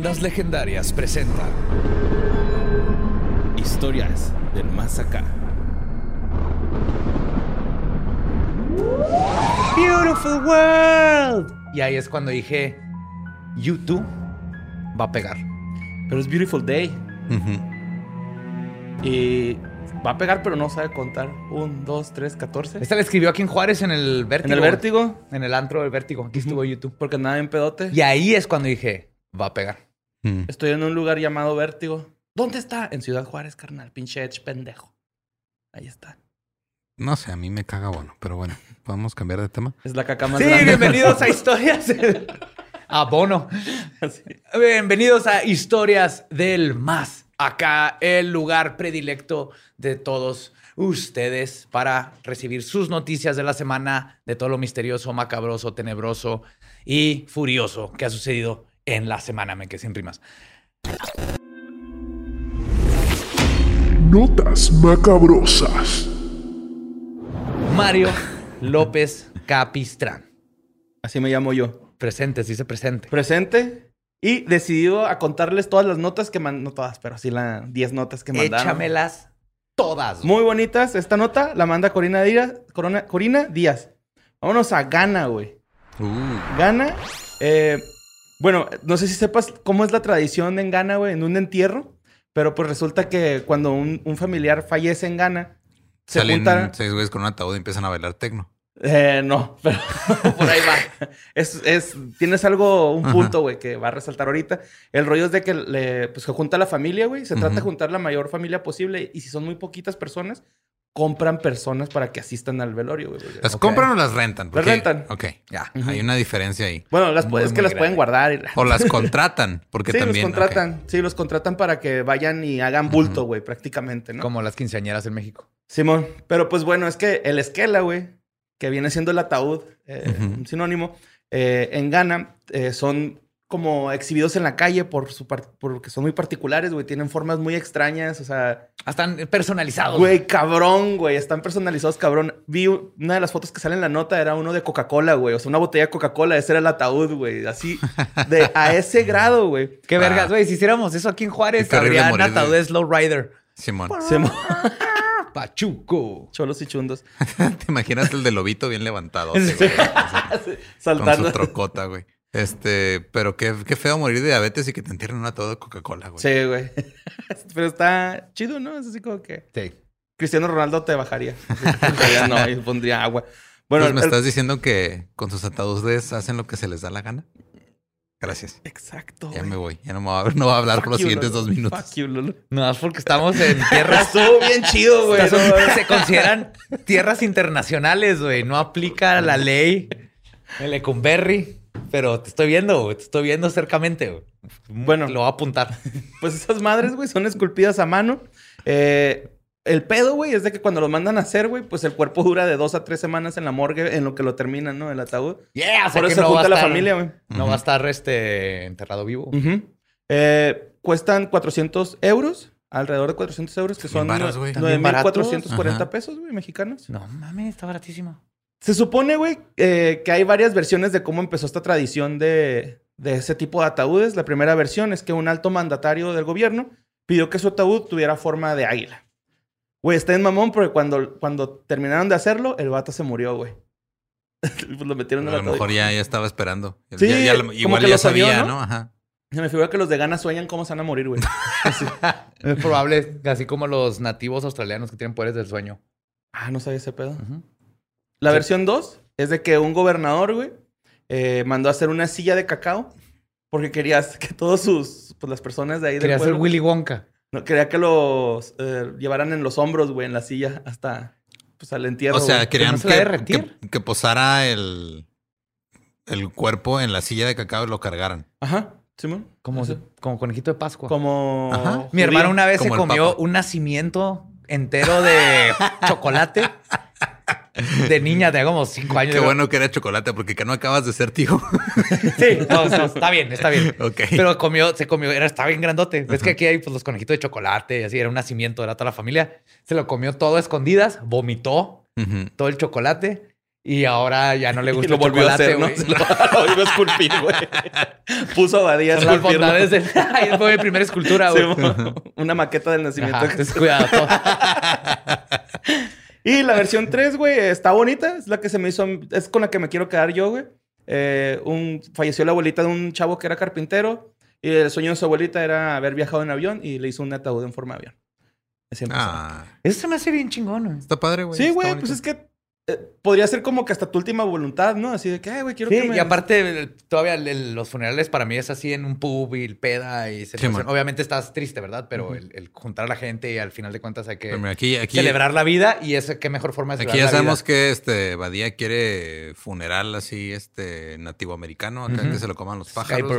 Leyendas Legendarias presenta Historias del Más Acá. Beautiful world. Y ahí es cuando dije, YouTube va a pegar. Pero es Beautiful Day. Y va a pegar, pero no sabe contar. Un, dos, tres, catorce. Esta la escribió aquí en Juárez en el Vértigo. En el Vértigo. En el antro del Vértigo. Aquí estuvo YouTube. Porque andaba en pedote. Y ahí es cuando dije, va a pegar. Estoy en un lugar llamado Vértigo. ¿Dónde está? En Ciudad Juárez, carnal. Pinche Edge, pendejo. Ahí está. No sé, a mí me caga bueno, pero bueno, podemos cambiar de tema. Es la caca más Sí, grande. bienvenidos a Historias. a Bono. Sí. Bienvenidos a Historias del Más. Acá, el lugar predilecto de todos ustedes para recibir sus noticias de la semana, de todo lo misterioso, macabroso, tenebroso y furioso que ha sucedido en la semana. Me quedé sin rimas. Notas macabrosas. Mario López Capistrán. Así me llamo yo. Presente, sí se presente. Presente. Y decidido a contarles todas las notas que mandaron. No todas, pero sí las 10 notas que mandaron. Échamelas todas. Muy bonitas. Esta nota la manda Corina Díaz. Corona- Corina Díaz. Vámonos a Ghana, güey. Uh, Ghana. eh, bueno, no sé si sepas cómo es la tradición en Ghana, güey, en un entierro. Pero pues resulta que cuando un, un familiar fallece en Ghana, se salen juntan. seis güeyes con un ataúd y empiezan a bailar tecno. Eh, no, pero por ahí va. Es, es, tienes algo, un punto, güey, que va a resaltar ahorita. El rollo es de que le, pues, se junta la familia, güey. Se trata de juntar la mayor familia posible. Y si son muy poquitas personas, compran personas para que asistan al velorio, güey. ¿Las compran o las rentan? Las rentan. Ok, ya. Hay una diferencia ahí. Bueno, las, Muy, es que las pueden guardar. y- O las contratan, porque sí, también. los contratan. Sí, los contratan para que vayan y hagan bulto, güey, prácticamente, ¿no? Como las quinceañeras en México. Simón, pero pues bueno, es que el esquela, güey, que viene siendo el ataúd, eh, un sinónimo, eh, en Ghana eh, son como exhibidos en la calle por su porque son muy particulares, güey, tienen formas muy extrañas, o sea, Están personalizados. güey, cabrón, güey, están personalizados, cabrón. Vi una de las fotos que sale en la nota era uno de Coca-Cola, güey, o sea, una botella de Coca-Cola, ese era el ataúd, güey, así de a ese grado, güey. Qué Ah. vergas, güey. Si hiciéramos eso aquí en Juárez, habría ataúdes Slow Rider. Simón. Simón, Pachuco. cholos y chundos ¿Te imaginas el de lobito bien levantado? güey? Así, Con saltando. su trocota, güey. Este, pero qué, qué feo morir de diabetes y que te entierren un ataúd de Coca-Cola, güey. Sí, güey. Pero está chido, ¿no? Es así como que Sí. Cristiano Ronaldo te bajaría. Ya no, y pondría agua. Bueno, Pues me el- estás diciendo que con sus ataúdes hacen lo que se les da la gana. Gracias. Exacto. Ya güey. me voy. Ya no me voy a, no voy a hablar Fuck por los you, siguientes Lolo. dos minutos. Fuck you, Lolo. No, es porque estamos en tierras. Estuvo bien chido, güey. Son- se consideran tierras internacionales, güey. No aplica la ley el Lecumberri. Pero te estoy viendo, güey. Te estoy viendo cercamente, güey. Bueno. Lo voy a apuntar. Pues esas madres, güey, son esculpidas a mano. Eh, el pedo, güey, es de que cuando lo mandan a hacer, güey, pues el cuerpo dura de dos a tres semanas en la morgue en lo que lo terminan, ¿no? El ataúd. Yeah, o sea Por que eso no se va a junta la familia, güey. No va a estar este enterrado vivo. Eh, cuestan 400 euros, alrededor de 400 euros, que son También varas, güey. También 9,440 baratos. pesos, güey, mexicanos. No mames, está baratísimo. Se supone, güey, eh, que hay varias versiones de cómo empezó esta tradición de, de ese tipo de ataúdes. La primera versión es que un alto mandatario del gobierno pidió que su ataúd tuviera forma de águila. Güey, está en mamón porque cuando, cuando terminaron de hacerlo, el vato se murió, güey. pues lo metieron en A lo mejor ya, ya estaba esperando. Sí, Ya- ya- como igual que ya lo sabía, ¿no? ¿no? Ajá. Se me figura que los de Ghana sueñan cómo se van a morir, güey. Es probable, así como los nativos australianos que tienen poderes del sueño. ah, no sabía ese pedo. La versión 2 es de que un gobernador, güey, eh, mandó a hacer una silla de cacao porque quería que todos sus, pues las personas de ahí del Quería ser pueblo- Willy Wonka. No, quería que los eh, llevaran en los hombros, güey, en la silla hasta... pues al entierro. O sea, güey. querían no se que, derretir. que- que posara el, el cuerpo en la silla de cacao y lo cargaran. Ajá, Simón. Como, como conejito de Pascua. Como. Ajá. Mi hermano una vez Como se comió un nacimiento entero de chocolate. De niña, de como cinco años. Qué bueno que era chocolate, porque que no acabas de ser tío. Sí, no, no, está bien, está bien. Ok. Pero comió, se comió, era, estaba bien grandote. Ves que aquí hay pues, los conejitos de chocolate y así, era un nacimiento, era toda la familia. Se lo comió todo a escondidas, vomitó todo el chocolate y ahora ya no le Y gusta lo el volvió a chocolate, hacer, ¿no? Lo, lo iba a esculpir, güey. Puso a Badía a las. Ay, fue mi primera escultura, güey. Una maqueta del nacimiento. Ajá, de Jesús. cuidado. Y la versión 3, güey, está bonita. Es la que se me hizo. Es con la que me quiero quedar yo, güey. Eh, un, falleció la abuelita de un chavo que era carpintero. Y el sueño de su abuelita era haber viajado en avión y le hizo un ataúd en forma de avión. Así empezó. Ah, Eso se me hace bien chingón, güey. está padre, güey. sí, güey, pues es que podría ser como que hasta tu última voluntad, ¿no? Así de que, ay, güey, quiero que Sí, me. y aparte, todavía el- los funerales para mí es así en un pub y el peda y man. Obviamente estás triste, ¿verdad? Pero el, el juntar a la gente y al final de cuentas hay que Pero mira, aquí, aquí, celebrar la vida y es qué mejor forma de Aquí ya la sabemos vida. que este Badía quiere funeral así, este nativo americano, acá que se lo coman los pájaros.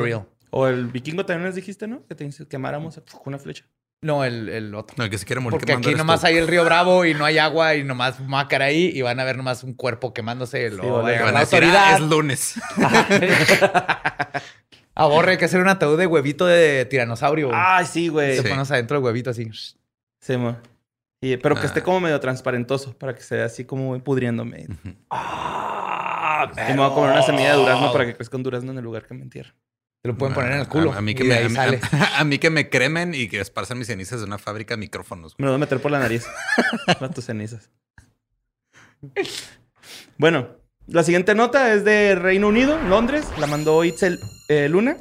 O el vikingo también les dijiste, ¿no? Que te dice- quemáramos con una flecha. No, el, el otro. No, el que se quiere morir. Porque aquí nomás tú. hay el río Bravo y no hay agua y nomás va a caer ahí y van a ver nomás un cuerpo quemándose. Lo vale. va a Van llegar a la decir, "Ah, autoridad. es lunes. Aborre, hay que hacer un ataúd de huevito de tiranosaurio. güey. Ay, sí, güey. Se Sí. pones adentro del huevito así. Sí. Y- pero que Ah. esté como medio transparentoso para que se vea así como pudriéndome. Ah, Y me voy a comer una semilla de durazno para que crezca un durazno en el lugar que me entierro. Te lo pueden poner en el A- culo. A, a mí que me, a, mí- sale. a- a mí que me cremen y que esparzan mis cenizas de una fábrica de micrófonos. Me lo voy a meter por la nariz. Para tus cenizas. Bueno, la siguiente nota es de Reino Unido, Londres. La mandó Itzel eh, Luna.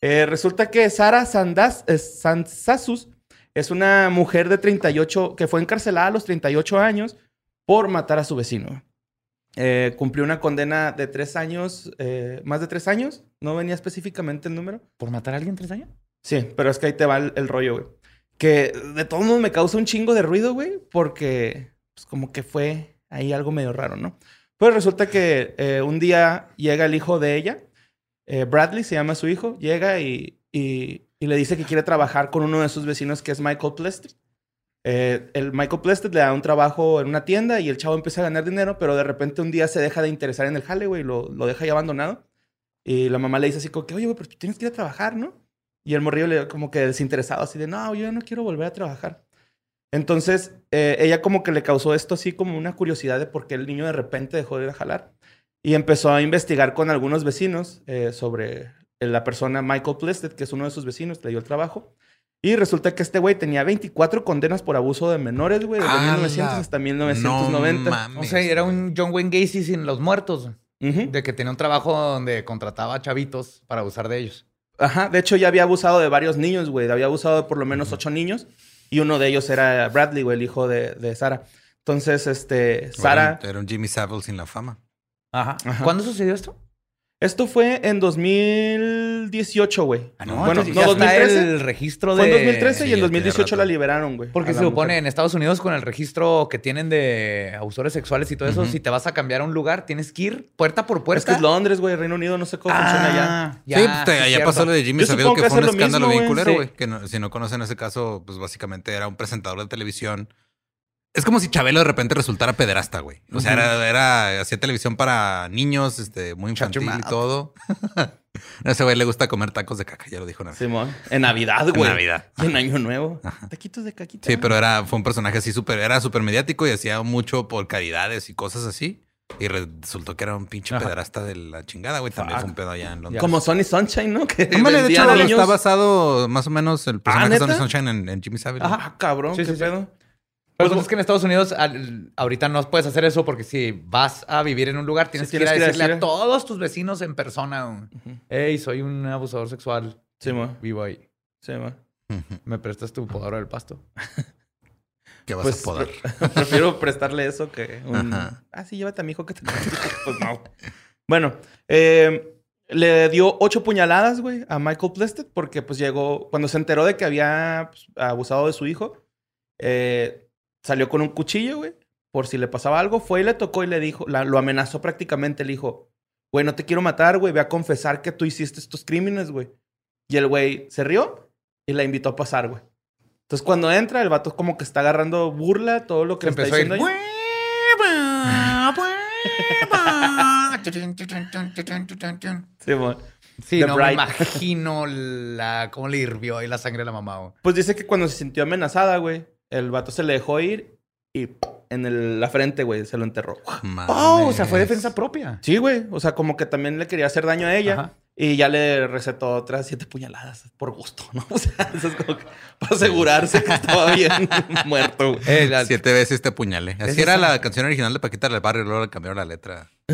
Eh, resulta que Sara Sandas, eh, Sansasus es una mujer de 38 que fue encarcelada a los 38 años por matar a su vecino. Eh, cumplió una condena de tres años, eh, más de tres años. No venía específicamente el número. ¿Por matar a alguien tres años? Sí, pero es que ahí te va el, el rollo, güey. Que de todos modos me causa un chingo de ruido, güey, porque pues como que fue ahí algo medio raro, ¿no? Pues resulta que eh, un día llega el hijo de ella, eh, Bradley se llama su hijo, llega y, y- y le dice que quiere trabajar con uno de sus vecinos que es Michael Plested. Eh, el Michael Plested le da un trabajo en una tienda y el chavo empieza a ganar dinero, pero de repente un día se deja de interesar en el jale, güey, y lo, lo deja ya abandonado. Y la mamá le dice así como que, oye, güey, pero tú tienes que ir a trabajar, ¿no? Y el morrillo le como que desinteresado, así de, no, yo ya no quiero volver a trabajar. Entonces, eh, ella como que le causó esto así como una curiosidad de por qué el niño de repente dejó de ir a jalar. Y empezó a investigar con algunos vecinos eh, sobre la persona Michael Plested, que es uno de sus vecinos, le dio el trabajo. Y resulta que este güey tenía 24 condenas por abuso de menores, güey, desde ¡A 1900 la- hasta 1990. No mames, O sea, era un John Wayne Gacy sin los muertos. De que tenía un trabajo donde contrataba a chavitos para abusar de ellos. Ajá, de hecho ya había abusado de varios niños, güey. Había abusado de por lo menos ocho niños. Y uno de ellos era Bradley, güey, el hijo de, de Sara. Entonces, este, Sara... Era un Jimmy Savile sin la fama. Ajá. Ajá. ¿Cuándo sucedió esto? Esto fue en 2018, güey. Ah, no, bueno, entonces no, ya está 2013. el registro Fue de... en 2013 Sí, y en tiene 2018 rato. la liberaron, güey. Porque a se supone mujer. en Estados Unidos con el registro que tienen de abusores sexuales y todo eso, si te vas a cambiar a un lugar, tienes que ir puerta por puerta. Es que es Londres, güey. Reino Unido, no sé cómo funciona allá. Ah, ya, sí, pues te- sí, allá pasó lo de Jimmy Savile, que que fue un escándalo bien güey. culero, Sí. güey. Que no- si no conocen ese caso, pues básicamente era un presentador de televisión. Es como si Chabelo de repente resultara pederasta, güey. O sea, era, era- hacía televisión para niños, este, muy infantil y todo. a ese güey le gusta comer tacos de caca, ya lo dijo una vez. Simón. En Navidad, En güey. Navidad. Y en Año Nuevo. Taquitos de caquita. Sí, pero era, fue un personaje así súper, era súper mediático y hacía mucho por caridades y cosas así. Y resultó que era un pinche Ajá. pederasta de la chingada, güey. También fue un pedo allá en Londres. Como Sonny Sunshine, ¿no? Que Hombre, de hecho, niños. está basado más o menos el personaje de. Sonny Sunshine en, en Jimmy Savile. Ajá. Ah, cabrón, Sí, qué sí, sí. pedo. Pero Pues, pues es que en Estados Unidos al- ahorita no puedes hacer eso porque si vas a vivir en un lugar tienes Sí, que ir a tienes que ir a decirle a decir- todos tus vecinos en persona, hey, soy un abusador sexual, Simón. vivo ahí. Simón. Ujú. ¿Me prestas tu podadora del pasto? ¿Qué vas Pues a podar? pre- prefiero prestarle eso que un... Ajá. Ah, sí, llévate a mi hijo que te... pues no. Bueno, eh, le dio ocho puñaladas, güey, a Michael Plested porque pues llegó... Cuando se enteró de que había pues, abusado de su hijo, eh, salió con un cuchillo, güey. por si le pasaba algo, fue y le tocó y le dijo, la- lo amenazó prácticamente, le dijo, güey, no te quiero matar, güey, ve a confesar que tú hiciste estos crímenes, güey. Y el güey se rió y la invitó a pasar, güey. Entonces cuando entra, el vato como que está agarrando burla, todo lo que le está Empezó a ir, diciendo. ella. Sí. Sí, The no me Bride. imagino la, cómo le hirvió ahí la sangre a la mamá. güey. Pues dice que cuando se sintió amenazada, güey, el vato se le dejó ir y en el- la frente, güey, se lo enterró. Oh, o sea, fue defensa propia. Sí, güey. O sea, como que también le quería hacer daño a ella. Ajá. Y ya le recetó otras siete puñaladas por gusto, ¿no? O sea, eso es como que para asegurarse que estaba bien muerto. Eh, la- Siete veces te apuñalé. Así Es era esa- la canción original de Paquita del Barrio y luego le cambiaron la letra.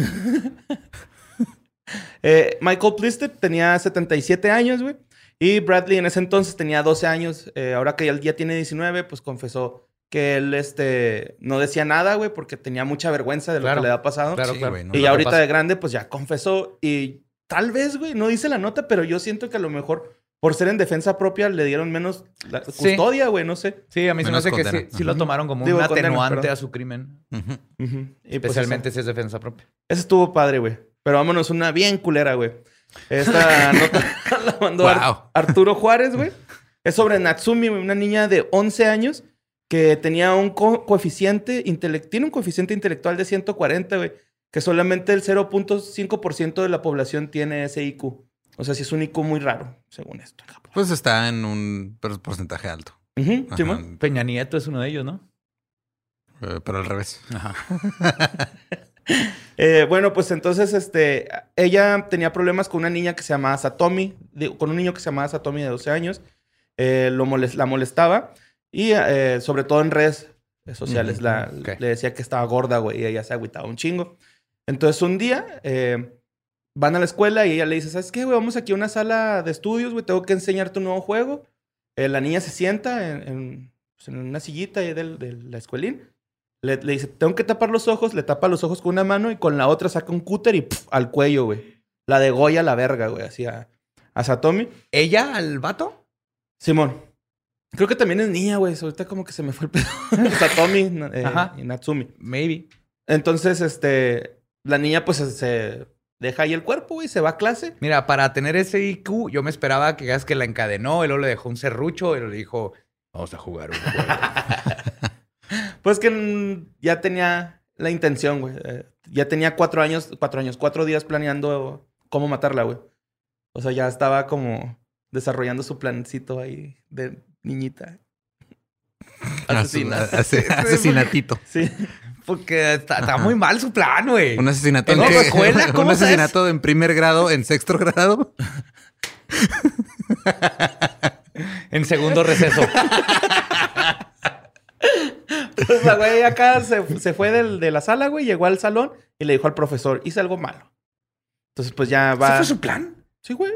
Eh, Michael Plisted tenía 77 años, güey. Y Bradley en ese entonces tenía 12 años. Eh, ahora que él ya tiene 19, pues confesó que él este, no decía nada, güey, porque tenía mucha vergüenza de lo Claro, que le había pasado. Claro, Sí, claro. güey, no. y ya ahorita pasa. de grande, pues ya confesó. Y tal vez, güey, no dice la nota, pero yo siento que a lo mejor por ser en defensa propia le dieron menos la- custodia, güey, no sé. Sí, a mí se me hace que sí, lo tomaron como Digo, un atenuante a su crimen. Y, pues, Especialmente si es defensa propia. Ese estuvo padre, güey. Pero vámonos una bien culera, güey. Esta nota la mandó Ar- Wow. Arturo Juárez, güey. Es sobre Natsumi, una niña de 11 años que tenía un co- coeficiente intelectual, tiene un coeficiente intelectual de 140, güey, que solamente el 0.5% de la población tiene ese IQ. O sea, sí es un IQ muy raro, según esto. Pues está en un por- porcentaje alto. Ajá. Simón. Peña Nieto es uno de ellos, ¿no? Eh, pero al revés. Eh, bueno, pues entonces, este, ella tenía problemas con una niña que se llamaba Satomi, con un niño que se llamaba Satomi de 12 años. Eh, lo la molestaba y eh, sobre todo en redes sociales la- ok. le decía que estaba gorda, güey, y ella se agüitaba un chingo. Entonces un día van a la escuela y ella le dice, ¿sabes qué, güey? Vamos aquí a una sala de estudios, güey, tengo que enseñarte un nuevo juego. La niña se sienta en, en, pues, en una sillita ahí del- de la escuelín. Le, le dice, tengo que tapar los ojos, le tapa los ojos con una mano y con la otra saca un cúter y al cuello, güey. La de Goya la verga, güey, así a, a Satomi. ¿Ella al vato? Simón. Creo que también es niña, güey. Ahorita como que se me fue el pedo. Satomi na- eh, Ajá. y Natsumi. Maybe. Entonces, este, la niña pues se- deja ahí el cuerpo, güey, se va a clase. Mira, para tener ese IQ, yo me esperaba que que la encadenó, y luego le dejó un serrucho y le dijo, vamos a jugar un juego. Pues que ya tenía la intención, güey. Eh, ya tenía cuatro años, cuatro años, cuatro días planeando cómo matarla, güey. O sea, ya estaba como desarrollando su plancito ahí de niñita. Asesina. Ase- asesinatito. Sí. Porque está, está muy mal su plan, güey. Un asesinato ¿En en la escuela? Un ¿Cómo sabes? asesinato en primer grado, en sexto grado. En segundo receso. La güey acá se, se fue del- de la sala, güey, llegó al salón y le dijo al profesor, hice algo malo. Entonces, pues ya ¿Ese va. fue su plan? Sí, güey.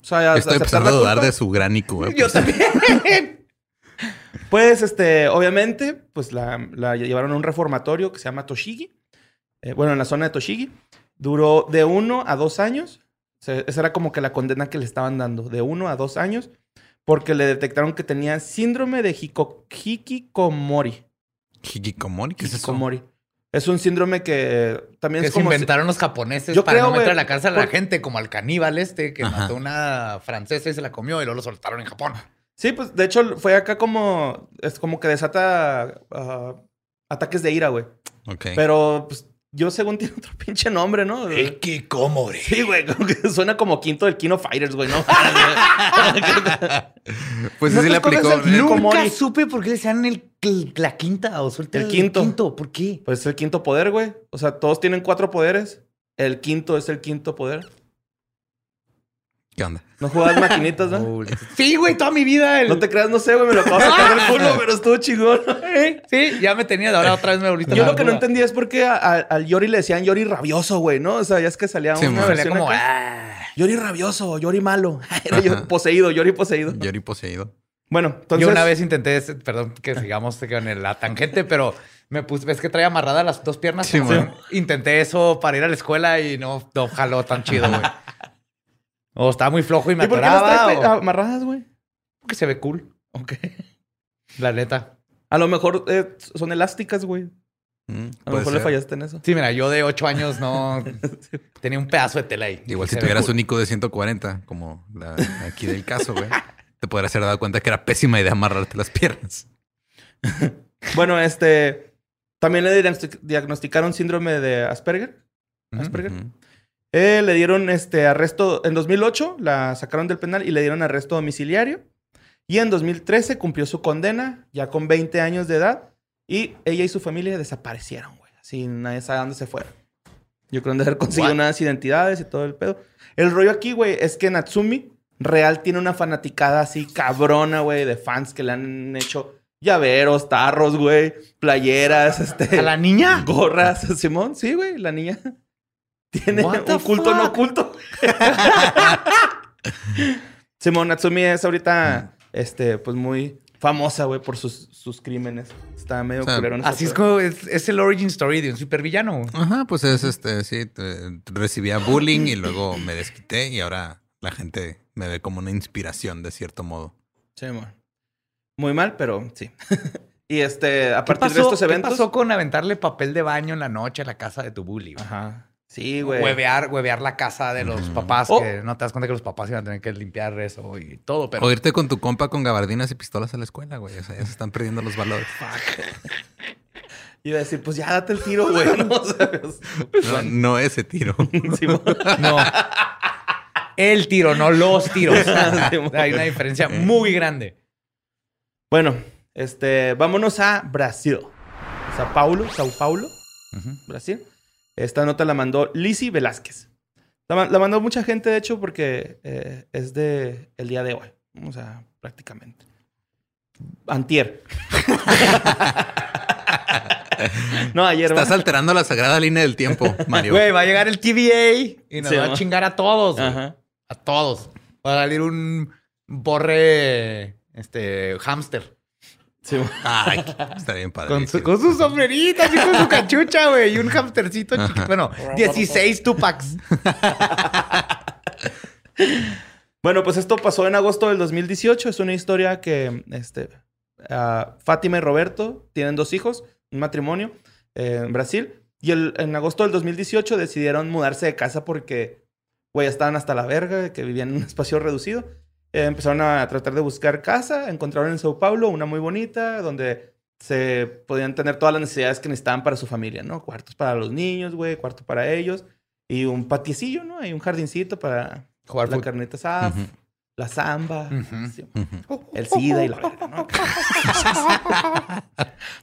O sea, Estoy empezando a dudar de su gran IQ. güey. Yo también. Pues, este, obviamente, pues la, la llevaron a un reformatorio que se llama Toshigi. Eh, bueno, en la zona de Toshigi. Duró de uno a dos años. O sea, esa era como que la condena que le estaban dando. De uno a dos años. Porque le detectaron que tenía síndrome de hiko- hikikomori. Hikikomori, ¿qué es eso? Hikikomori. Es un síndrome que también Que es se como... si- inventaron los japoneses Yo para creo, no meter a la cárcel a la por- gente, como al caníbal este que Ajá. mató a una francesa y se la comió y luego lo soltaron en Japón. Sí, pues de hecho fue acá como... Es como que desata ah, ataques de ira, güey. Ok. Pero pues yo según tiene otro pinche nombre, ¿no? Hikikomori. Sí, güey, como que suena como quinto del Kino Fighters, güey, ¿no? Pues no sí te le aplicó. el eh, Nunca supe por qué decían el, el- la quinta o suelta El quinto. ¿Por qué? pues es el quinto poder, güey. O sea, todos tienen cuatro poderes. El quinto es el quinto poder. ¿Qué onda? No juegas maquinitas, ¿no? Sí, güey, toda mi vida. el- No te creas, no sé, güey, me lo acabo de sacar del culo, pero estuvo chingón. Sí, ya me tenía, ahora otra vez me volviste Yo lo que no entendía es por qué a- a- al Yori le decían Yori rabioso, güey, ¿no? O sea, ya es que salía Sí, una versión como, ah. Yori rabioso, Yori malo. Era yo- poseído, Yori poseído. Yori poseído. Bueno, entonces... Yo una vez intenté, perdón que sigamos con la tangente, pero me puse, ves que traía amarradas las dos piernas. Sí, man. Intenté eso para ir a la escuela y no, no jaló tan chido, güey. O estaba muy flojo y me ¿Y por qué no atoraba. están o- amarradas, güey? Porque se ve cool. Ok. La neta. A lo mejor eh, son elásticas, güey. Mm, A lo puede mejor le ser. fallaste en eso. Sí, mira, yo de ocho años no tenía un pedazo de tela ahí. Igual si Se ve tuvieras cool. un IQ de 140, como la, aquí del caso, güey, te podrías haber dado cuenta que era pésima idea amarrarte las piernas. Bueno, este. También le diagnosti- diagnosticaron síndrome de Asperger. Asperger. Ujú. Eh, le dieron este arresto en 2008, la sacaron del penal y le dieron arresto domiciliario. Y en 2013 cumplió su condena, ya con 20 años de edad. Y ella y su familia desaparecieron, güey. Así nadie sabe dónde se fueron. Yo creo que haber conseguido unas identidades y todo el pedo. El rollo aquí, güey, es que Natsumi real tiene una fanaticada así cabrona, güey, de fans que le han hecho llaveros, tarros, güey, playeras, este. ¿A la niña? Gorras, Simón, sí, güey, la niña tiene What the un culto no oculto. Simón Natsumi es ahorita, este, pues muy famosa, güey, por sus, sus crímenes. Está medio O sea, culero Así es como es, es el origin story de un supervillano. güey. Ajá, pues es este, sí, te- recibía bullying y luego me desquité y ahora la gente me ve como una inspiración de cierto modo. Simón. Muy mal, pero sí. y este, a ¿Qué partir de estos qué eventos. pasó con aventarle papel de baño en la noche a la casa de tu bully? güey? Ajá. Sí, güey. Huevear, huevear la casa de los Ujú. papás, Oh. que no te das cuenta que los papás iban a tener que limpiar eso y todo, pero O irte con tu compa con gabardinas y pistolas a la escuela, güey. O sea, ya se están perdiendo los valores. Iba a decir, pues ya date el tiro, güey. ¿no? ¿Sabes? No, no ese tiro. No. El tiro, no los tiros. Hay una diferencia muy grande. Bueno, este, vámonos a Brasil. Sao Paulo, Sao Paulo, Brasil. Esta nota la mandó Lizzy Velázquez. La, ma- la mandó mucha gente, de hecho, porque eh, es de el día de hoy. O sea, prácticamente. Antier. no, ayer. Estás ¿va? alterando la sagrada línea del tiempo, Mario. Güey, va a llegar el TVA y nos Sí, va a chingar a todos. Ajá. A todos. Va a salir un borre, este, hámster. Sí, Ay, está bien padre. Con, su- con sus sombreritas y con su cachucha, güey. Y un hamstercito chiquito. Bueno, 16 Tupacs. Bueno, pues esto pasó en agosto del 2018. Es una historia que este, ah, Fátima y Roberto tienen dos hijos, un matrimonio eh, en Brasil. Y el- en agosto del 2018 decidieron mudarse de casa porque, güey, estaban hasta la verga, de que vivían en un espacio reducido. Eh, empezaron a tratar de buscar casa. Encontraron en Sao Paulo una muy bonita, donde se podían tener todas las necesidades que necesitaban para su familia, ¿no? Cuartos para los niños, güey, cuarto para ellos. Y un patiecillo, ¿no? Hay un jardincito para Jugar la carnita asada, Ujú. la samba, Ujú. sí, Ujú. el SIDA y la verga, ¿no?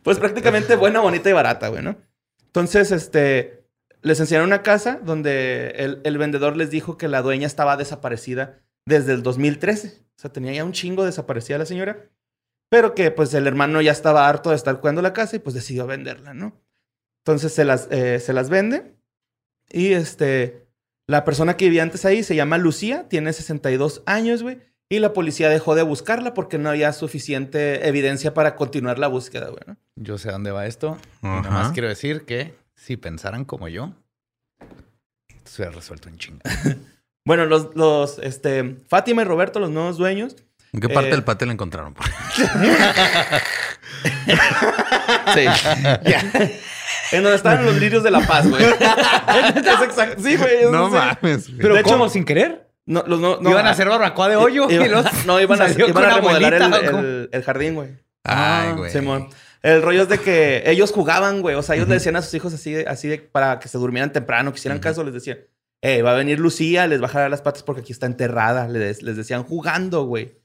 pues prácticamente buena, bonita y barata, güey, ¿no? Entonces, este, les enseñaron una casa donde el, el vendedor les dijo que la dueña estaba desaparecida desde el 2013. O sea, tenía ya un chingo desaparecida la señora. Pero que pues el hermano ya estaba harto de estar cuidando la casa y pues decidió venderla, ¿no? Entonces se las, eh, se las vende. Y este, la persona que vivía antes ahí se llama Lucía, tiene 62 años, güey. Y la policía dejó de buscarla porque no había suficiente evidencia para continuar la búsqueda, güey, ¿no? Yo sé dónde va esto. Y Ajá. nomás quiero decir que si pensaran como yo, se hubiera resuelto en chinga. Bueno, los, los, este, Fátima y Roberto, los nuevos dueños. ¿En qué parte Eh, del patio la encontraron? Sí. en donde estaban los lirios de la paz, güey. es exacto. Sí, güey. no sí. mames. Pero De hecho- ¿cómo? ¿Sin querer? No, los no, no, Iban a hacer barbacoa de hoyo. Iba- y los no, iban a, iban a remodelar el, el- el jardín, güey. Ay, güey. Simón. El rollo es de que ellos jugaban, güey. O sea, ellos le decían a sus hijos así, así de, para que se durmieran temprano, que hicieran caso, les decían, eh, va a venir Lucía, les va a jalar las patas porque aquí está enterrada. Les, les decían jugando, güey.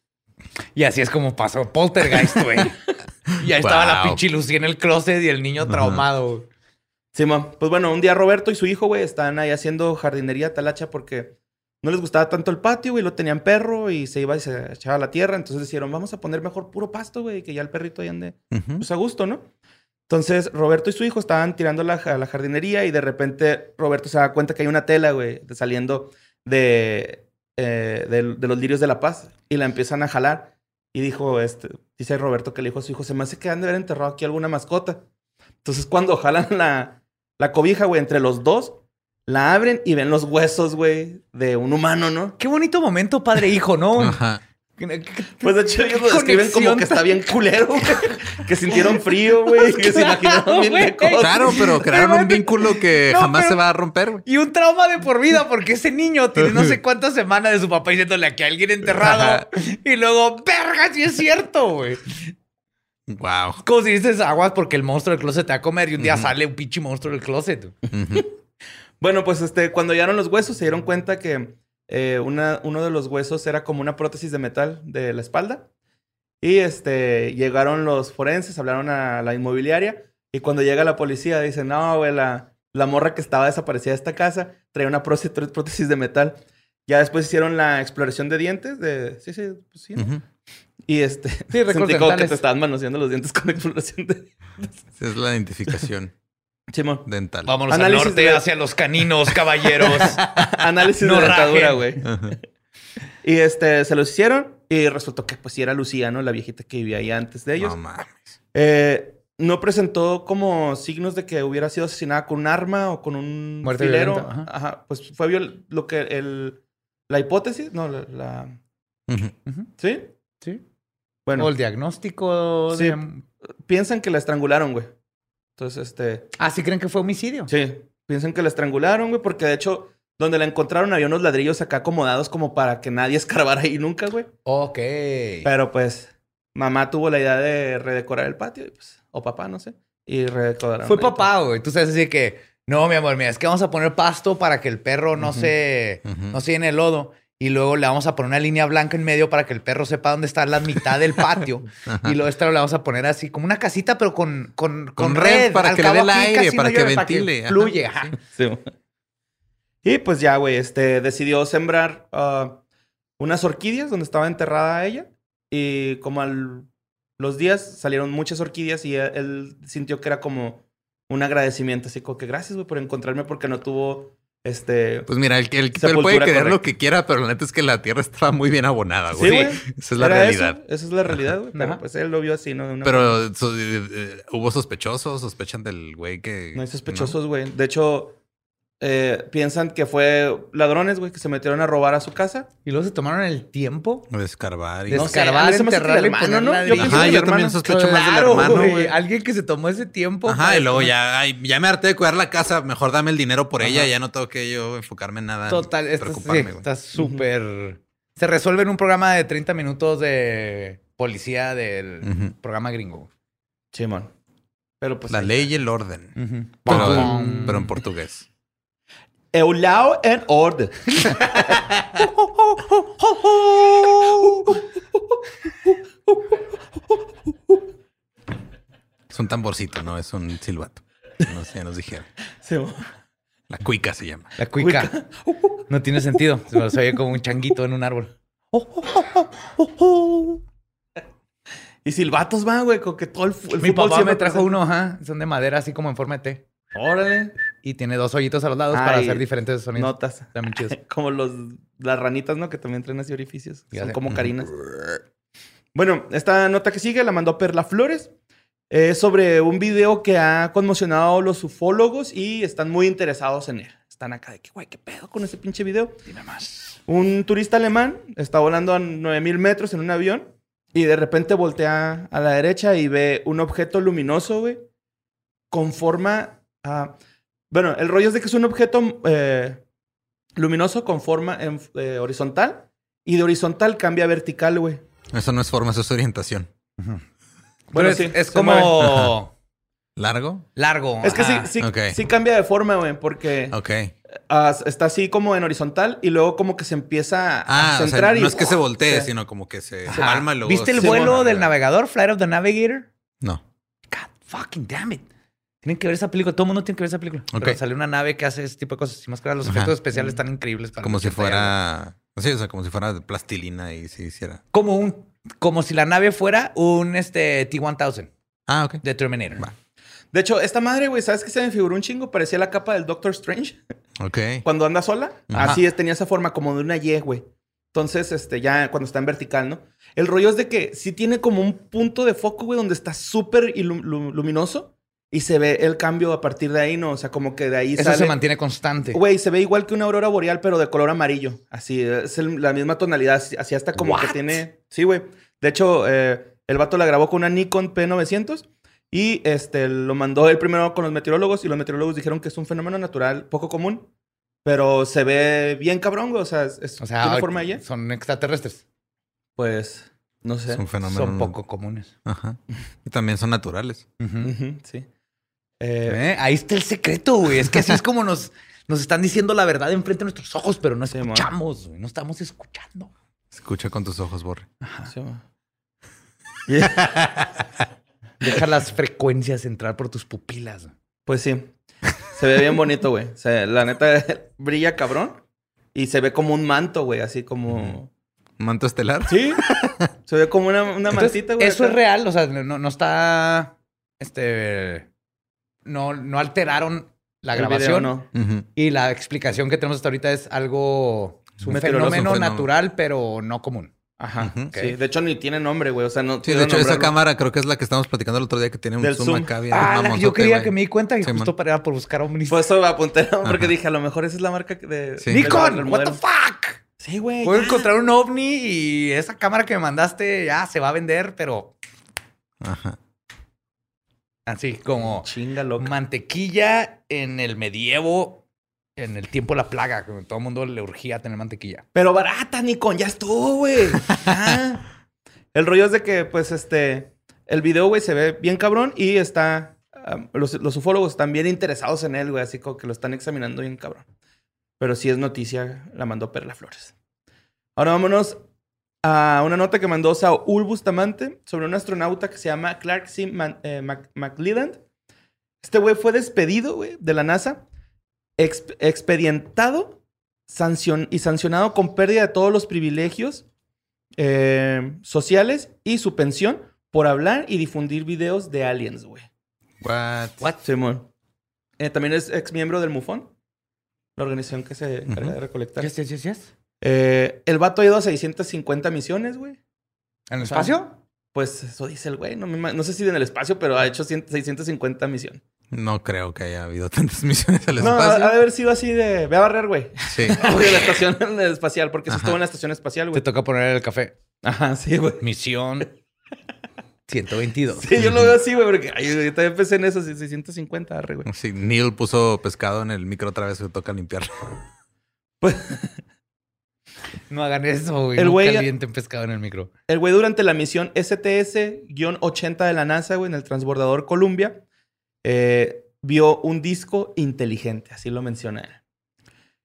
Y así es como pasó Poltergeist, güey. y ahí estaba la pinche Lucía en el closet y el niño traumado. Simón. Pues bueno, un día Roberto y su hijo, güey, están ahí haciendo jardinería talacha porque no les gustaba tanto el patio, güey. Lo tenían perro y se iba y se echaba a la tierra. Entonces decidieron, vamos a poner mejor puro pasto, güey, que ya el perrito ahí ande pues a gusto, ¿no? Entonces, Roberto y su hijo estaban tirando la, a la jardinería y de repente Roberto se da cuenta que hay una tela, güey, de- saliendo de, eh, de los lirios de la paz y la empiezan a jalar. Y dijo, este, dice Roberto que le dijo a su hijo, se me hace que han de haber enterrado aquí alguna mascota. Entonces, cuando jalan la, la cobija, güey, entre los dos, la abren y ven los huesos, güey, de un humano, ¿no? Qué bonito momento padre-hijo, ¿no? Ajá. Pues de hecho ellos lo describen como que está bien culero, güey. Que sintieron frío, güey. Que se imaginaron bien de cosas. Claro, pero crearon Pero, un vínculo que no, jamás pero- se va a romper, güey. Y un trauma de por vida, porque ese niño tiene no sé cuántas semanas de su papá diciéndole a que alguien enterrado. y luego, verga, sí es cierto, güey. Wow. Como si dices aguas porque el monstruo del closet te va a comer y un día sale un pinche monstruo del closet. Bueno, pues este, cuando hallaron los huesos, se dieron cuenta que eh, una, uno de los huesos era como una prótesis de metal de la espalda. Y este, llegaron los forenses, hablaron a la inmobiliaria. Y cuando llega la policía, dicen: No, güey, la, la morra que estaba desaparecida de esta casa traía una prótesis, de metal. Ya después hicieron la exploración de dientes. De, sí, sí, pues sí. Y este, récords sentí como que te estaban manoseando los dientes con exploración de Esa es la identificación Simón. dental. Vámonos Análisis al norte de- hacia los caninos, caballeros. Análisis No de dentadura, güey. Y este, se los hicieron y resultó que pues sí era Lucía, ¿no? La viejita que vivía ahí antes de ellos. No mames. Eh, no presentó como signos de que hubiera sido asesinada con un arma o con un Muerte filero. ajá. Ajá. Pues fue viol- lo que el... La hipótesis, no, la... ¿Sí? Sí. Bueno, o el diagnóstico Sí. piensan que la estrangularon, güey. Entonces, este... Ah, ¿sí creen que fue homicidio? Sí, piensan que la estrangularon, güey, porque de hecho, donde la encontraron había unos ladrillos acá acomodados como para que nadie escarbara ahí nunca, güey. Ok. Pero pues, mamá tuvo la idea de redecorar el patio, y, pues, o papá, no sé, y redecoraron. Fue papá, güey. Tú sabes así que, no, mi amor, mira, es que vamos a poner pasto para que el perro no se, no se llene el lodo. Y luego le vamos a poner una línea blanca en medio para que el perro sepa dónde está la mitad del patio. y luego esta le vamos a poner así como una casita, pero con, con, Con red para Al que dé el aquí aire, para no que llueve, ventile. Ajá, fluye. ajá. Sí. Y pues ya, güey, este, decidió sembrar ah, unas orquídeas donde estaba enterrada ella. Y como al los días salieron muchas orquídeas y él, él sintió que era como un agradecimiento, así como que gracias, güey, por encontrarme porque no tuvo, este... Pues mira, el, el, puede creer lo que quiera, pero la neta es que la tierra estaba muy bien abonada, Sí, güey. güey. Esa es la realidad. Eso, esa es la realidad, güey. Pero Ajá. pues él lo vio así, ¿no? De una forma- Pero so- eh, eh, hubo sospechosos, sospechan del güey que. No hay sospechosos, güey. De hecho, eh, piensan que fue ladrones, güey, que se metieron a robar a su casa. Y luego se tomaron el tiempo. ¿no? De escarbar y. De No sé, el hermano, poner ¿no? Yo Ajá, yo también sospecho más del Claro, hermano, güey. güey. Alguien que se tomó ese tiempo. Ajá, para- y luego ya, ay, ya me harté de cuidar la casa, mejor dame el dinero por ella, ya no tengo que yo enfocarme en nada. Total, esto sí, preocuparme, güey. está súper... Se resuelve en un programa de 30 minutos de policía del programa gringo. Simón. Pero pues. La ley y el orden. Pero, pero en portugués. Eulao and order. Es un tamborcito, no es un silbato. No sé, ya nos dijeron. La cuica se llama. La cuica. No tiene sentido. Se oye como un changuito en un árbol. Y silbatos va, güey, con que todo el, el Mi papá me trajo uno, ajá. Son de madera, así como en forma de T. Órale. Y tiene dos hoyitos a los lados para hacer diferentes sonidos. Notas. Están chidos. Como los, las ranitas, ¿no? Que también traen así orificios. Ya Son sé. como carinas. Bueno, esta nota que sigue la mandó Perla Flores. Es sobre un video que ha conmocionado a los ufólogos y están muy interesados en él. Están acá de que, güey, ¿qué pedo con ese pinche video? Dime más. Un turista alemán está volando a 9000 metros en un avión y de repente voltea a la derecha y ve un objeto luminoso, güey, con forma. ah, bueno, el rollo es de que es un objeto eh, luminoso con forma en- eh, horizontal y de horizontal cambia a vertical, güey. Eso no es forma, eso es orientación. Bueno, es, sí, es se como ¿Largo? largo. Es que sí, sí, sí cambia de forma, güey, porque está así como en horizontal y luego como que se empieza a Ah, o sea, centrar y no es que se voltee, Sí. sino como que se Ajá. palma luego... ¿Viste el se- vuelo del navegador? Flight of the Navigator. No. God fucking damn it. Tienen que ver esa película. Todo el mundo tiene que ver esa película. Ok. Pero sale una nave que hace ese tipo de cosas. Y más que nada, los Ajá. efectos especiales están increíbles. Para Como si 80 y algo. fuera... Sí, o sea, como si fuera de plastilina y se hiciera... Como un... Como si la nave fuera un este, T-1000 Ah, ok. de Terminator. De hecho, esta madre, güey, ¿sabes qué se me figuró un chingo? Parecía la capa del Doctor Strange Ok. cuando anda sola. Ajá. Así es, tenía esa forma como de una Y, güey. Entonces, este, ya cuando está en vertical, ¿no? El rollo es de que sí tiene como un punto de foco, güey, donde está súper ilu- lu- luminoso. Y se ve el cambio a partir de ahí, ¿no? O sea, como que de ahí Eso sale... se mantiene constante. Güey, se ve igual que una aurora boreal, pero de color amarillo. Así, es el- la misma tonalidad. Así, hasta como que tiene... Sí, güey. De hecho, eh, el vato la grabó con una Nikon P900 y este, lo mandó él primero con los meteorólogos y los meteorólogos dijeron que es un fenómeno natural poco común, pero se ve bien cabrón, güey. O sea, es, O sea, tiene forma ella. son extraterrestres. Pues, no sé. Es un fenómeno. Son poco comunes. Ajá. Y también son naturales. Sí. Eh, Eh, Ahí está el secreto, güey. Es que así es como nos, nos están diciendo la verdad enfrente de nuestros ojos, pero no Sí, escuchamos, güey. No estamos escuchando. Escucha con tus ojos, Borre. sí, ma. Deja las frecuencias entrar por tus pupilas. Pues sí. Se ve bien bonito, güey. O sea, la neta brilla cabrón. Y se ve como un manto, güey. Así como. Manto estelar. Sí. Se ve como una, una Entonces, mantita, güey. Eso acá. es real, o sea, no, no está. Este. No, no alteraron la El grabación. video, no. Y la explicación que tenemos hasta ahorita es algo. Es un fenómeno un fenómeno. natural, pero no común. Ajá. Sí. De hecho, ni tiene nombre, güey. O sea, no. Sí, de hecho, esa cámara creo que es la que estábamos platicando el otro día que tiene un Del zoom, zoom. acá bien Ah, la que yo quería que me di cuenta y Sí, justo man. para por buscar ovnis. Por eso apunté, ¿no? porque Ajá. dije, a lo mejor esa es la marca de. Sí. Nikon, del what the fuck? Sí, güey. Puedo encontrar un ovni y esa cámara que me mandaste ya se va a vender, pero Ajá. Así como Chinga loca. mantequilla en el medievo, en el tiempo de la plaga, todo el mundo le urgía tener mantequilla. Pero barata, Nikon, ya estuvo, güey. Ya. El rollo es de que, pues, este, el video, güey, se ve bien cabrón y está, los, los ufólogos están bien interesados en él, güey, así como que lo están examinando bien cabrón. Pero sí es noticia, la mandó Perla Flores. Ahora vámonos a una nota que mandó Saúl Bustamante sobre un astronauta que se llama Clark C. Man- eh, Mac- McLeland. Este güey fue despedido, güey, de la NASA, exp- expedientado sancion- y sancionado con pérdida de todos los privilegios eh, sociales y su pensión por hablar y difundir videos de aliens, güey. What? What? Simón. Eh, también es ex miembro del MUFON, la organización que se encarga de recolectar. Yes, yes, yes, yes. Eh, el vato ha ido a 650 misiones, güey. ¿En el O sea, espacio? Pues eso dice el güey. No, sé si en el espacio, pero ha hecho 100 650 misiones. No creo que haya habido tantas misiones al No, ha, espacio. ha de haber sido así de... Ve a barrer, güey. Sí. De la estación espacial, porque se Ajá. estuvo en la estación espacial, Te güey. toca poner el café. Ajá, sí, güey. Misión 122. Sí, yo lo veo así, güey, porque ay, yo también pensé en eso, sí, 650, arre, güey. Sí, Neil puso pescado en el micro otra vez que toca limpiarlo. Pues, No hagan eso, güey. El güey- calienten pescado en el micro. el güey durante la misión STS-80 de la NASA, güey, en el transbordador Columbia, eh, vio un disco inteligente, así lo menciona él.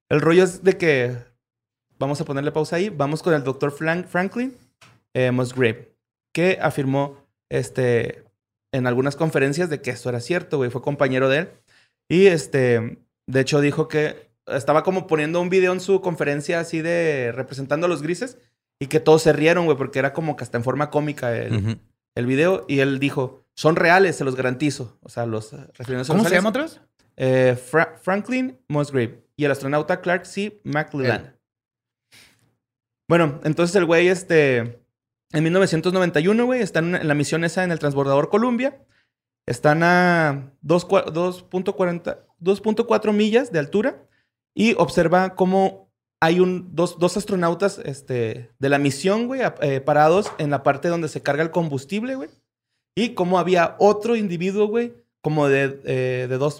El rollo es de que, vamos a ponerle pausa ahí, vamos con el doctor Franklin eh, Musgrave, que afirmó este, en algunas conferencias de que esto era cierto, güey, fue compañero de él. Y este, de hecho dijo que estaba como poniendo un video en su conferencia así de representando a los grises y que todos se rieron, güey, porque era como que hasta en forma cómica el, el video. Y él dijo, son reales, se los garantizo. O sea, los a ¿Cómo los se llama vez? Eh, Fra- Franklin Musgrave y el astronauta Clark C. McLellan. Bueno, entonces el güey, este, en 1991, güey, está en, la misión esa en el transbordador Columbia. Están a 2 cua- 2.40 2.4 millas de altura y observa cómo hay un, dos, dos astronautas este, de la misión, güey, eh, parados en la parte donde se carga el combustible, güey. Y cómo había otro individuo, güey, como de, eh, de dos,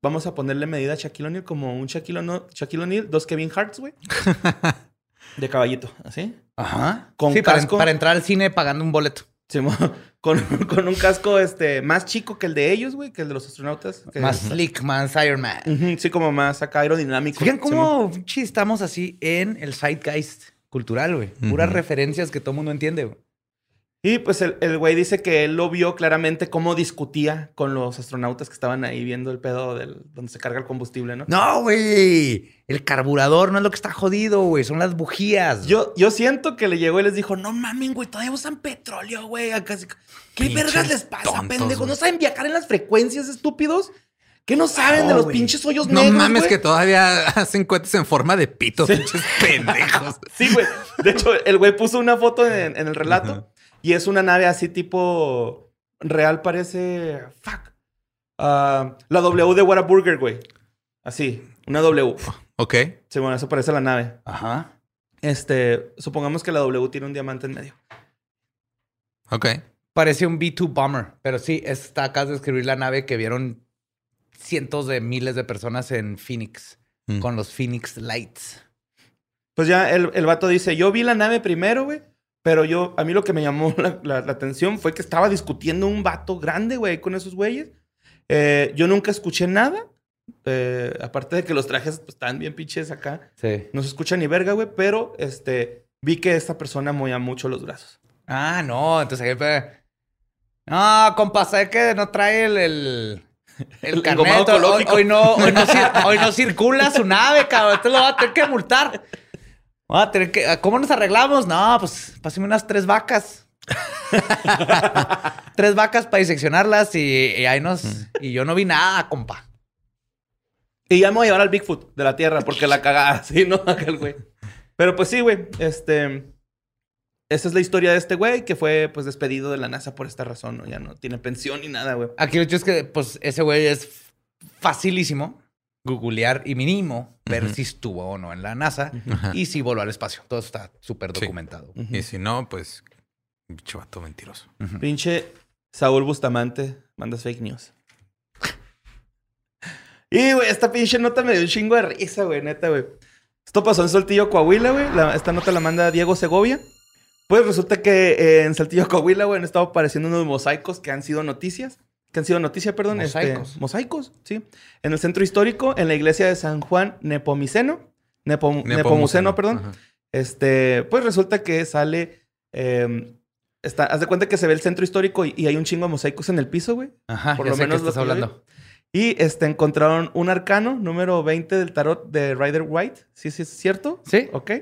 vamos a ponerle medida a Shaquille O'Neal, como un Shaquille O'Neal, Shaquille O'Neal, dos Kevin Harts, güey. de caballito, así. Ajá. Con sí, para entrar al cine pagando un boleto. Con, con un casco este, más chico que el de ellos, güey, que el de los astronautas. que- Más slick, más Iron Man. Sí, como más acá aerodinámico. Fíjense cómo estamos así en el zeitgeist cultural, güey. Puras referencias que todo el mundo entiende, güey. Y pues el el güey dice que él lo vio claramente cómo discutía con los astronautas que estaban ahí viendo el pedo del, donde se carga el combustible, ¿no? No, güey. El carburador no es lo que está jodido, güey. Son las bujías. Yo, yo siento que le llegó y les dijo, no mamen, güey, todavía usan petróleo, güey. Acá ¿Qué Pinches vergas les pasa, tontos, pendejos? ¿No saben viajar en las frecuencias, estúpidos? ¿Qué no saben de No, los güey. pinches hoyos No negros, mames güey? que todavía hacen cohetes en forma de pito, pinches pendejos. Sí, güey. De hecho, el güey puso una foto en, en el relato y es una nave así tipo real, parece. Fuck. Ah, la W de Whataburger, güey. Así, una W. Ok. Sí, bueno, eso parece la nave. Ajá. Este, supongamos que la W tiene un diamante en medio. Ok. Parece un B2 Bomber, pero sí, está acá de describir la nave que vieron cientos de miles de personas en Phoenix Mm. con los Phoenix Lights. Pues ya el, el vato dice, yo vi la nave primero, güey. Pero yo, a mí lo que me llamó la, la- la atención fue que estaba discutiendo un vato grande, güey, con esos güeyes. Eh, yo nunca escuché nada. Eh, aparte de que los trajes pues, están bien pinches acá. Sí. No se escucha ni verga, güey. Pero este, vi que esta persona movía mucho los brazos. Ah, no, entonces ahí fue. No, compa, ¿sabes que no trae el, el, el El carnet? Hoy, no, hoy, no, cir- hoy no circula su nave, cabrón. Esto lo va a tener que multar. Va a tener que. ¿Cómo nos arreglamos? No, pues pásame unas tres vacas. tres vacas para diseccionarlas y, y ahí nos. Y yo no vi nada, compa. Y ya me voy a llevar al Bigfoot de la Tierra porque la cagada, así, ¿no? Aquel güey. Pero pues sí, güey. Este. Esa es la historia de este güey que fue pues despedido de la NASA por esta razón, ¿no? Ya no tiene pensión ni nada, güey. Aquí lo hecho es que, pues, ese güey es facilísimo googlear y mínimo ver si estuvo o no en la NASA y si voló al espacio. Todo está súper Sí. documentado. Y si no, pues. Bicho vato mentiroso. Pinche Saúl Bustamante, mandas fake news. Y, güey, esta pinche nota me dio un chingo de risa, güey, neta, güey. Esto pasó en Saltillo, Coahuila, güey. La- esta nota la manda Diego Segovia. Pues resulta que eh, en Saltillo, Coahuila, güey, han estado apareciendo unos mosaicos que han sido noticias. Que han sido noticia, perdón. este, Mosaicos. mosaicos, sí. En el centro histórico, en la iglesia de San Juan Nepomiceno. Nepom- Nepomuceno, perdón. Ajá. Este, pues resulta que sale. eh, está, haz de cuenta que se ve el centro histórico y, y hay un chingo de mosaicos en el piso, güey. Ajá, Por ya lo sé menos lo estás que yo hablando. Y este, encontraron un arcano, número 20 del tarot de Rider White. ¿Sí, sí es cierto? Sí. Ok.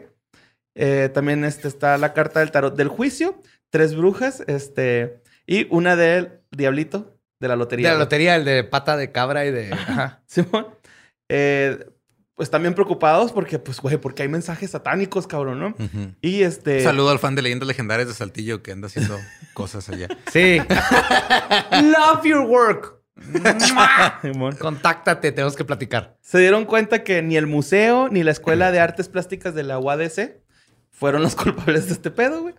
Eh, también este, está la carta del tarot del juicio, tres brujas, este, y una del diablito de la De lotería. la güey. lotería, el de pata de cabra y de. Ajá. Simón. Eh, pues también preocupados porque, pues, güey, porque hay mensajes satánicos, cabrón, ¿no? Y este. Saludo al fan de leyendas legendarias de Saltillo que anda haciendo cosas allá. Sí. Love your work. Simón. Contáctate, tenemos que platicar. Se dieron cuenta que ni el museo ni la Escuela de Artes Plásticas de la UADC fueron los culpables de este pedo, güey.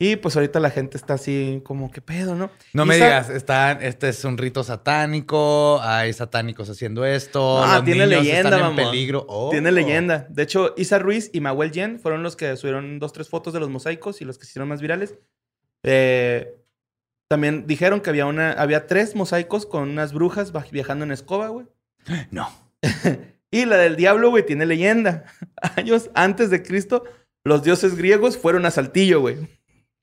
Y pues ahorita la gente está así como, ¿qué pedo, no? No me digas, están, este es un rito satánico, hay satánicos haciendo esto. Ah, los tiene niños leyenda, están en peligro. Oh. Tiene leyenda. De hecho, Isa Ruiz y Mahuel Yen fueron los que subieron dos, tres fotos de los mosaicos y los que se hicieron más virales. Eh, también dijeron que había una, había tres mosaicos con unas brujas viajando en escoba, güey. No. Y la del diablo, güey, tiene leyenda. Años antes de Cristo, los dioses griegos fueron a Saltillo, güey.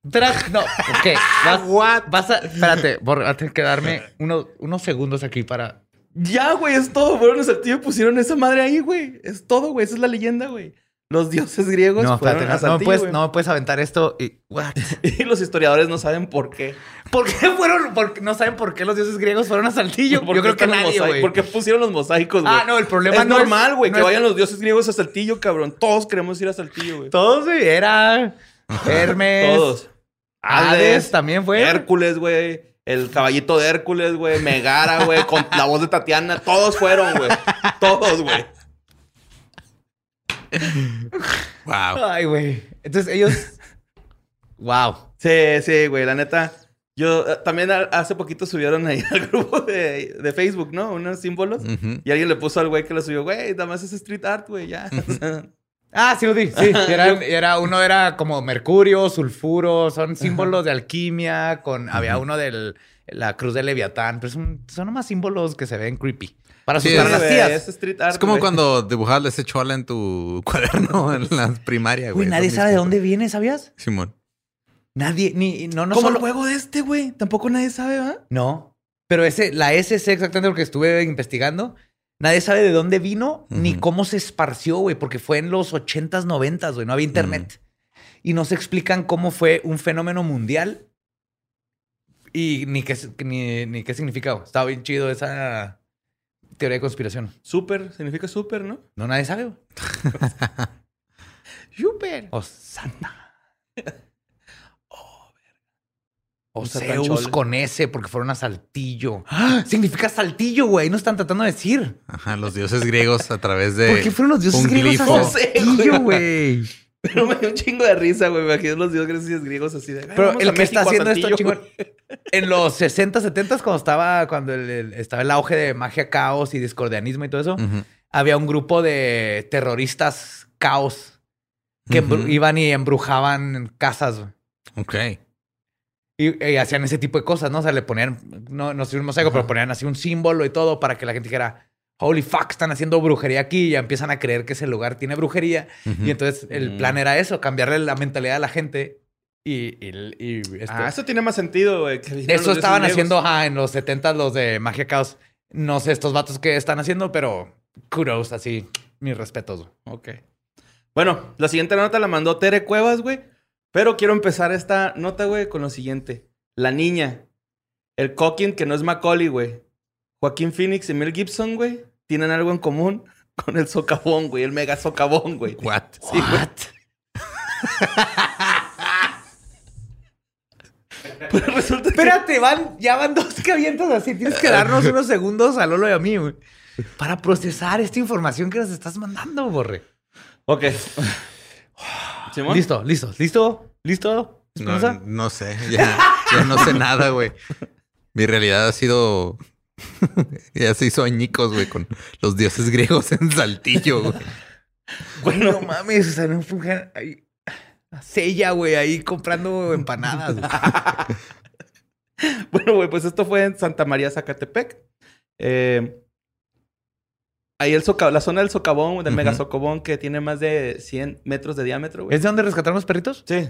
Tra- no, ok. Vas, vas a. Espérate, Borre, a tener que darme uno- unos segundos aquí para. Ya, güey, es todo. Fueron a Saltillo y pusieron esa madre ahí, güey. Es todo, güey. Esa es la leyenda, güey. Los dioses griegos No, fueron espérate, a no, no me Saltillo, puedes, no me puedes aventar esto y. What? Y los historiadores no saben por qué. ¿Por qué fueron? por no saben por qué los dioses griegos fueron a Saltillo. ¿Por Yo creo que los nadie, güey. ¿Por qué pusieron los mosaicos, güey? Ah, no, el problema es no es- normal, güey, no que es- vayan los dioses griegos a Saltillo, cabrón. Todos queremos ir a Saltillo, güey. Todos, güey. Era Hermes. Todos. Hades también fue. Hércules, güey. El caballito de Hércules, güey. Megara, güey. Con la voz de Tatiana. Todos fueron, güey. Todos, güey. Wow. Ay, güey. Entonces ellos. wow. Sí, sí, güey. La neta. Yo eh, también hace poquito subieron ahí al grupo de, de Facebook, ¿no? Unos símbolos. Y alguien le puso al güey que lo subió, güey, nada más es street art, güey, ya. Ah, sí, lo di. Sí. Era, era- uno era como mercurio, sulfuro, son símbolos de alquimia. Con, Había uno de la cruz de Leviatán. Pero son, son nomás símbolos que se ven creepy. Para Sí, asustar a es- las tías. Es street art. Es como cuando dibujabas ese chola en tu cuaderno en la primaria, güey. Nadie Es sabe de dónde viene, ¿sabías? Simón. Nadie, ni, no, no Como solo- el juego de este, güey. Tampoco nadie sabe, ¿va? No. Pero ese, la SC, exactamente lo que estuve investigando, nadie sabe de dónde vino ni cómo se esparció, güey, porque fue en los 80s, 90s, güey, no había internet. Y no se explican cómo fue un fenómeno mundial y ni qué, ni, ni qué significaba. Estaba bien chido esa teoría de conspiración. Súper, significa súper, ¿no? No, nadie sabe, güey. Súper. Oh, santa. Un Zeus Satanchol. con S porque fueron a Saltillo. ¡Ah! Significa Saltillo, güey. No están tratando de decir. Ajá, los dioses griegos a través de. ¿Por qué fueron los dioses un griegos a glifo. Saltillo, güey? Pero me dio un chingo de risa, güey. Me imagino los dioses griegos así de. "Ay, Pero el a que está haciendo esto Saltillo". chingón. En los 60, 70 cuando estaba, cuando el- el- estaba el auge de magia caos y discordianismo y todo eso, había un grupo de terroristas caos que iban y embrujaban casas. Ok. Y, y hacían ese tipo de cosas, ¿no? O sea, le ponían, no, no sé un mosaico, pero ponían así un símbolo y todo para que la gente dijera, holy fuck, están haciendo brujería aquí y ya empiezan a creer que ese lugar tiene brujería. Y entonces el plan era eso, cambiarle la mentalidad a la gente y, y- y este- Ah, eso tiene más sentido, güey. que eso estaban haciendo ajá, en los 70 los de Magia Caos. No sé estos vatos que están haciendo, pero kudos, así, mis respetos. Ok. Bueno, la siguiente nota la mandó Tere Cuevas, güey. Pero quiero empezar esta nota, güey, con lo siguiente. La niña. El Coquin, que no es Macaulay, güey. Joaquín Phoenix y Mel Gibson, güey, tienen algo en común con el socavón, güey. El mega socavón, güey. What? Sí, güey. Pues resulta que... Espérate, van, ya van dos que avientas así. Tienes que darnos unos segundos a Lolo y a mí, güey. Para procesar esta información que nos estás mandando, Borre. Ok. ¿Simón? Listo, listo, listo, listo. No, sé. Ya, ya no sé nada, güey. Mi realidad ha sido. ya se hizo añicos, güey, con los dioses griegos en Saltillo, güey. Bueno, no mames, o sea, no fue ahí. Sella, güey, ahí comprando empanadas. güey. Bueno, güey, pues esto fue en Santa María, Zacatepec. Eh, ahí el soca- la zona del socavón, del mega socavón, que tiene más de 100 metros de diámetro, güey. ¿Es de donde rescataron los perritos? Sí.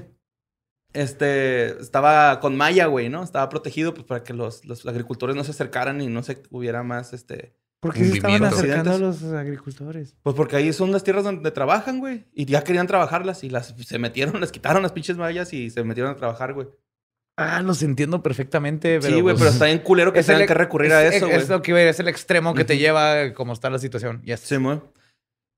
Este, estaba con malla, güey, ¿no? Estaba protegido pues, para que los, los agricultores no se acercaran y no se hubiera más, este... ¿Por qué se estaban acercando a los agricultores? Pues porque ahí son las tierras donde trabajan, güey. Y ya querían trabajarlas y las se metieron, les quitaron las pinches mallas y se metieron a trabajar, güey. Ah, los entiendo perfectamente. Pero sí, güey, pues, pero está bien culero que es el tengan ex- que recurrir es- a eso, güey. Es lo que iba a es el extremo que te lleva como está la situación. Yes. Sí, muy.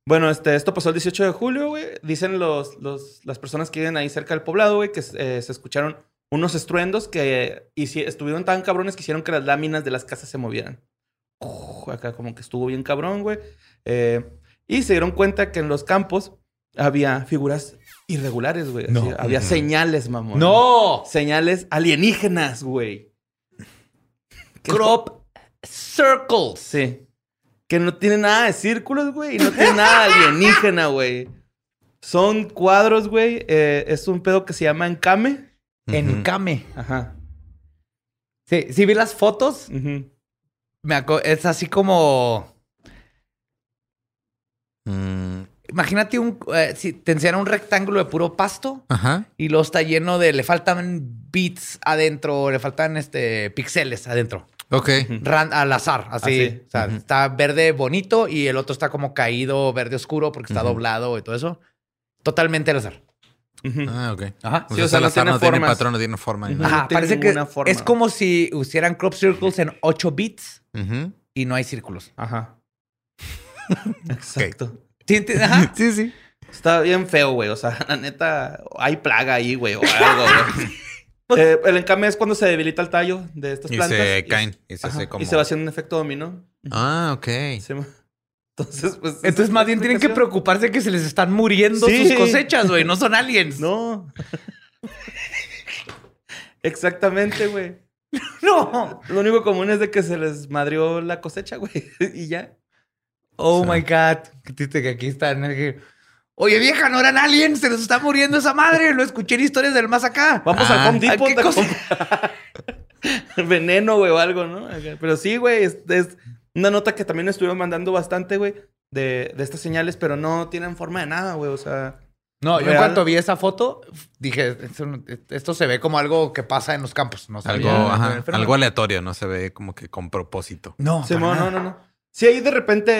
Bueno, este, esto pasó el 18 de julio, güey. Dicen los, los, las personas que viven ahí cerca del poblado, güey, que eh, se escucharon unos estruendos que hici- estuvieron tan cabrones que hicieron que las láminas de las casas se movieran. Uf, acá como que estuvo bien cabrón, güey. Eh, y se dieron cuenta que en los campos había figuras irregulares, güey. No. Había señales, mamón. ¡No! Señales alienígenas, güey. Crop circles. Sí. Que no tiene nada de círculos, güey. Y no tiene nada alienígena, güey. Son cuadros, güey. eh, es un pedo que se llama encame. Encame. Ajá. Sí, sí vi las fotos. Me es así como... Mm, Imagínate un... eh, si te enseñaran un rectángulo de puro pasto Ajá. y luego está lleno de... Le faltan bits adentro, le faltan este píxeles adentro. Ok. Ran- al azar, así. Así. O sea, Ujú. está verde bonito y el otro está como caído, verde oscuro porque está Ujú. doblado y todo eso. Totalmente al azar. Ujú. Ah, ok. Ajá. O Sí, sea, o sea, el no azar tiene no tiene patrón, no tiene forma. nada. Ajá, no tiene parece que forma. es como si hicieran crop circles en 8 bits y no hay círculos. Ajá. Exacto. ¿Sí? Ajá. Sí, sí. Está bien feo, güey. O sea, la neta, hay plaga ahí, güey. O algo, güey. Eh, el encame es cuando se debilita el tallo de estas Y plantas. se caen. Y se hace como. y se va haciendo un efecto dominó. Ah, ok. Entonces, pues. Entonces, es más bien tienen que preocuparse que se les están muriendo Sí. sus cosechas, güey. No son aliens. No. Exactamente, güey. No. Lo único común es de que se les madrió la cosecha, güey. y ya. Oh Sí. my God. Qué triste que aquí están. Que, Oye, vieja, no eran aliens. Se nos está muriendo esa madre. Lo escuché en historias del más acá. Vamos Ah. al Home Depot ¿a qué a cosa? comprar veneno, güey, o algo, ¿no? Pero sí, güey, es, es una nota que también estuvieron mandando bastante, güey, de, de estas señales, pero no tienen forma de nada, güey. O sea, No, yo en cuanto vi esa foto, dije, esto, se ve como algo que pasa en los campos. No Algo, ajá, el fenómeno. algo aleatorio, no se ve como que con propósito. No, sí, no, no, no, no. Sí, hay de repente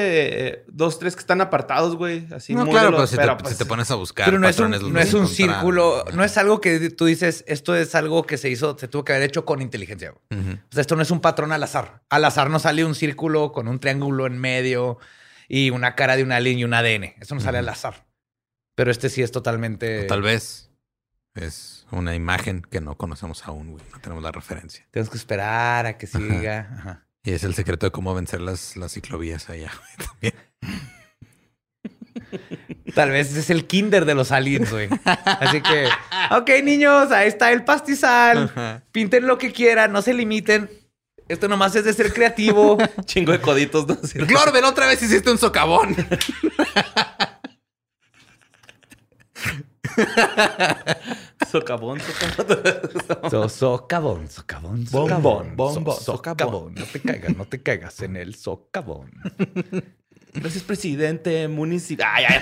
eh, dos, tres que están apartados, güey, así no, muy claro, de pero, los- si, pero, te, pues, si te pones a buscar Pero no es un, no es un círculo, no es algo que tú dices, esto es algo que se hizo, se tuvo que haber hecho con inteligencia. güey. O sea, esto no es un patrón al azar. Al azar no sale un círculo con un triángulo en medio y una cara de un alien y un ADN. Eso no sale al azar. Pero este sí es totalmente... Tal vez Es una imagen que no conocemos aún, güey. No tenemos la referencia. Tenemos que esperar a que siga. Ajá. Y es el secreto de cómo vencer las, las ciclovías allá, también. Tal vez es el kinder de los aliens, güey. Así que, ok, niños, ahí está el pastizal. Pinten lo que quieran, no se limiten. Esto nomás es de ser creativo. Chingo de coditos, ¿no? Glorbel, otra vez hiciste un socavón. Socavón, socavón. So, socavón, socavón, Bombón, socavón, bombón, so- socavón. No te caigas, no te caigas en el socavón. Gracias, presidente municipal. Ay, ay.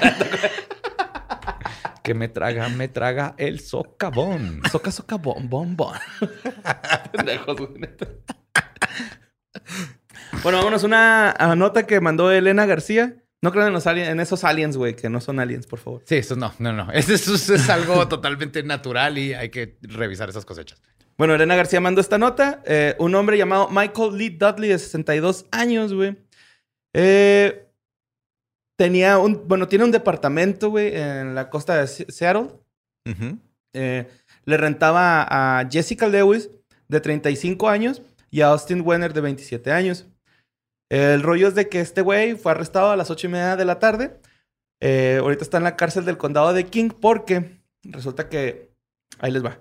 Que me traga, me traga el socavón. Soca, soca, bom, bom, bom. Pendejos, güey, neta. Bueno, vámonos una nota que mandó Elena García. No crean en, los alien- en esos aliens, güey, que no son aliens, por favor. Sí, eso no, no, no. Eso, eso es algo totalmente natural y hay que revisar esas cosechas. Bueno, Elena García mandó esta nota. Eh, un hombre llamado Michael Lee Dudley, de 62 años, güey. Eh, tenía un... Bueno, tiene un departamento, güey, en la costa de Se- Seattle. Eh, le rentaba a Jessica Lewis, de 35 años, y a Austin Wenner, de 27 años. El rollo es de que este güey fue arrestado a las 8 y media de la tarde. Eh, ahorita está en la cárcel del condado de King porque resulta que... Ahí les va.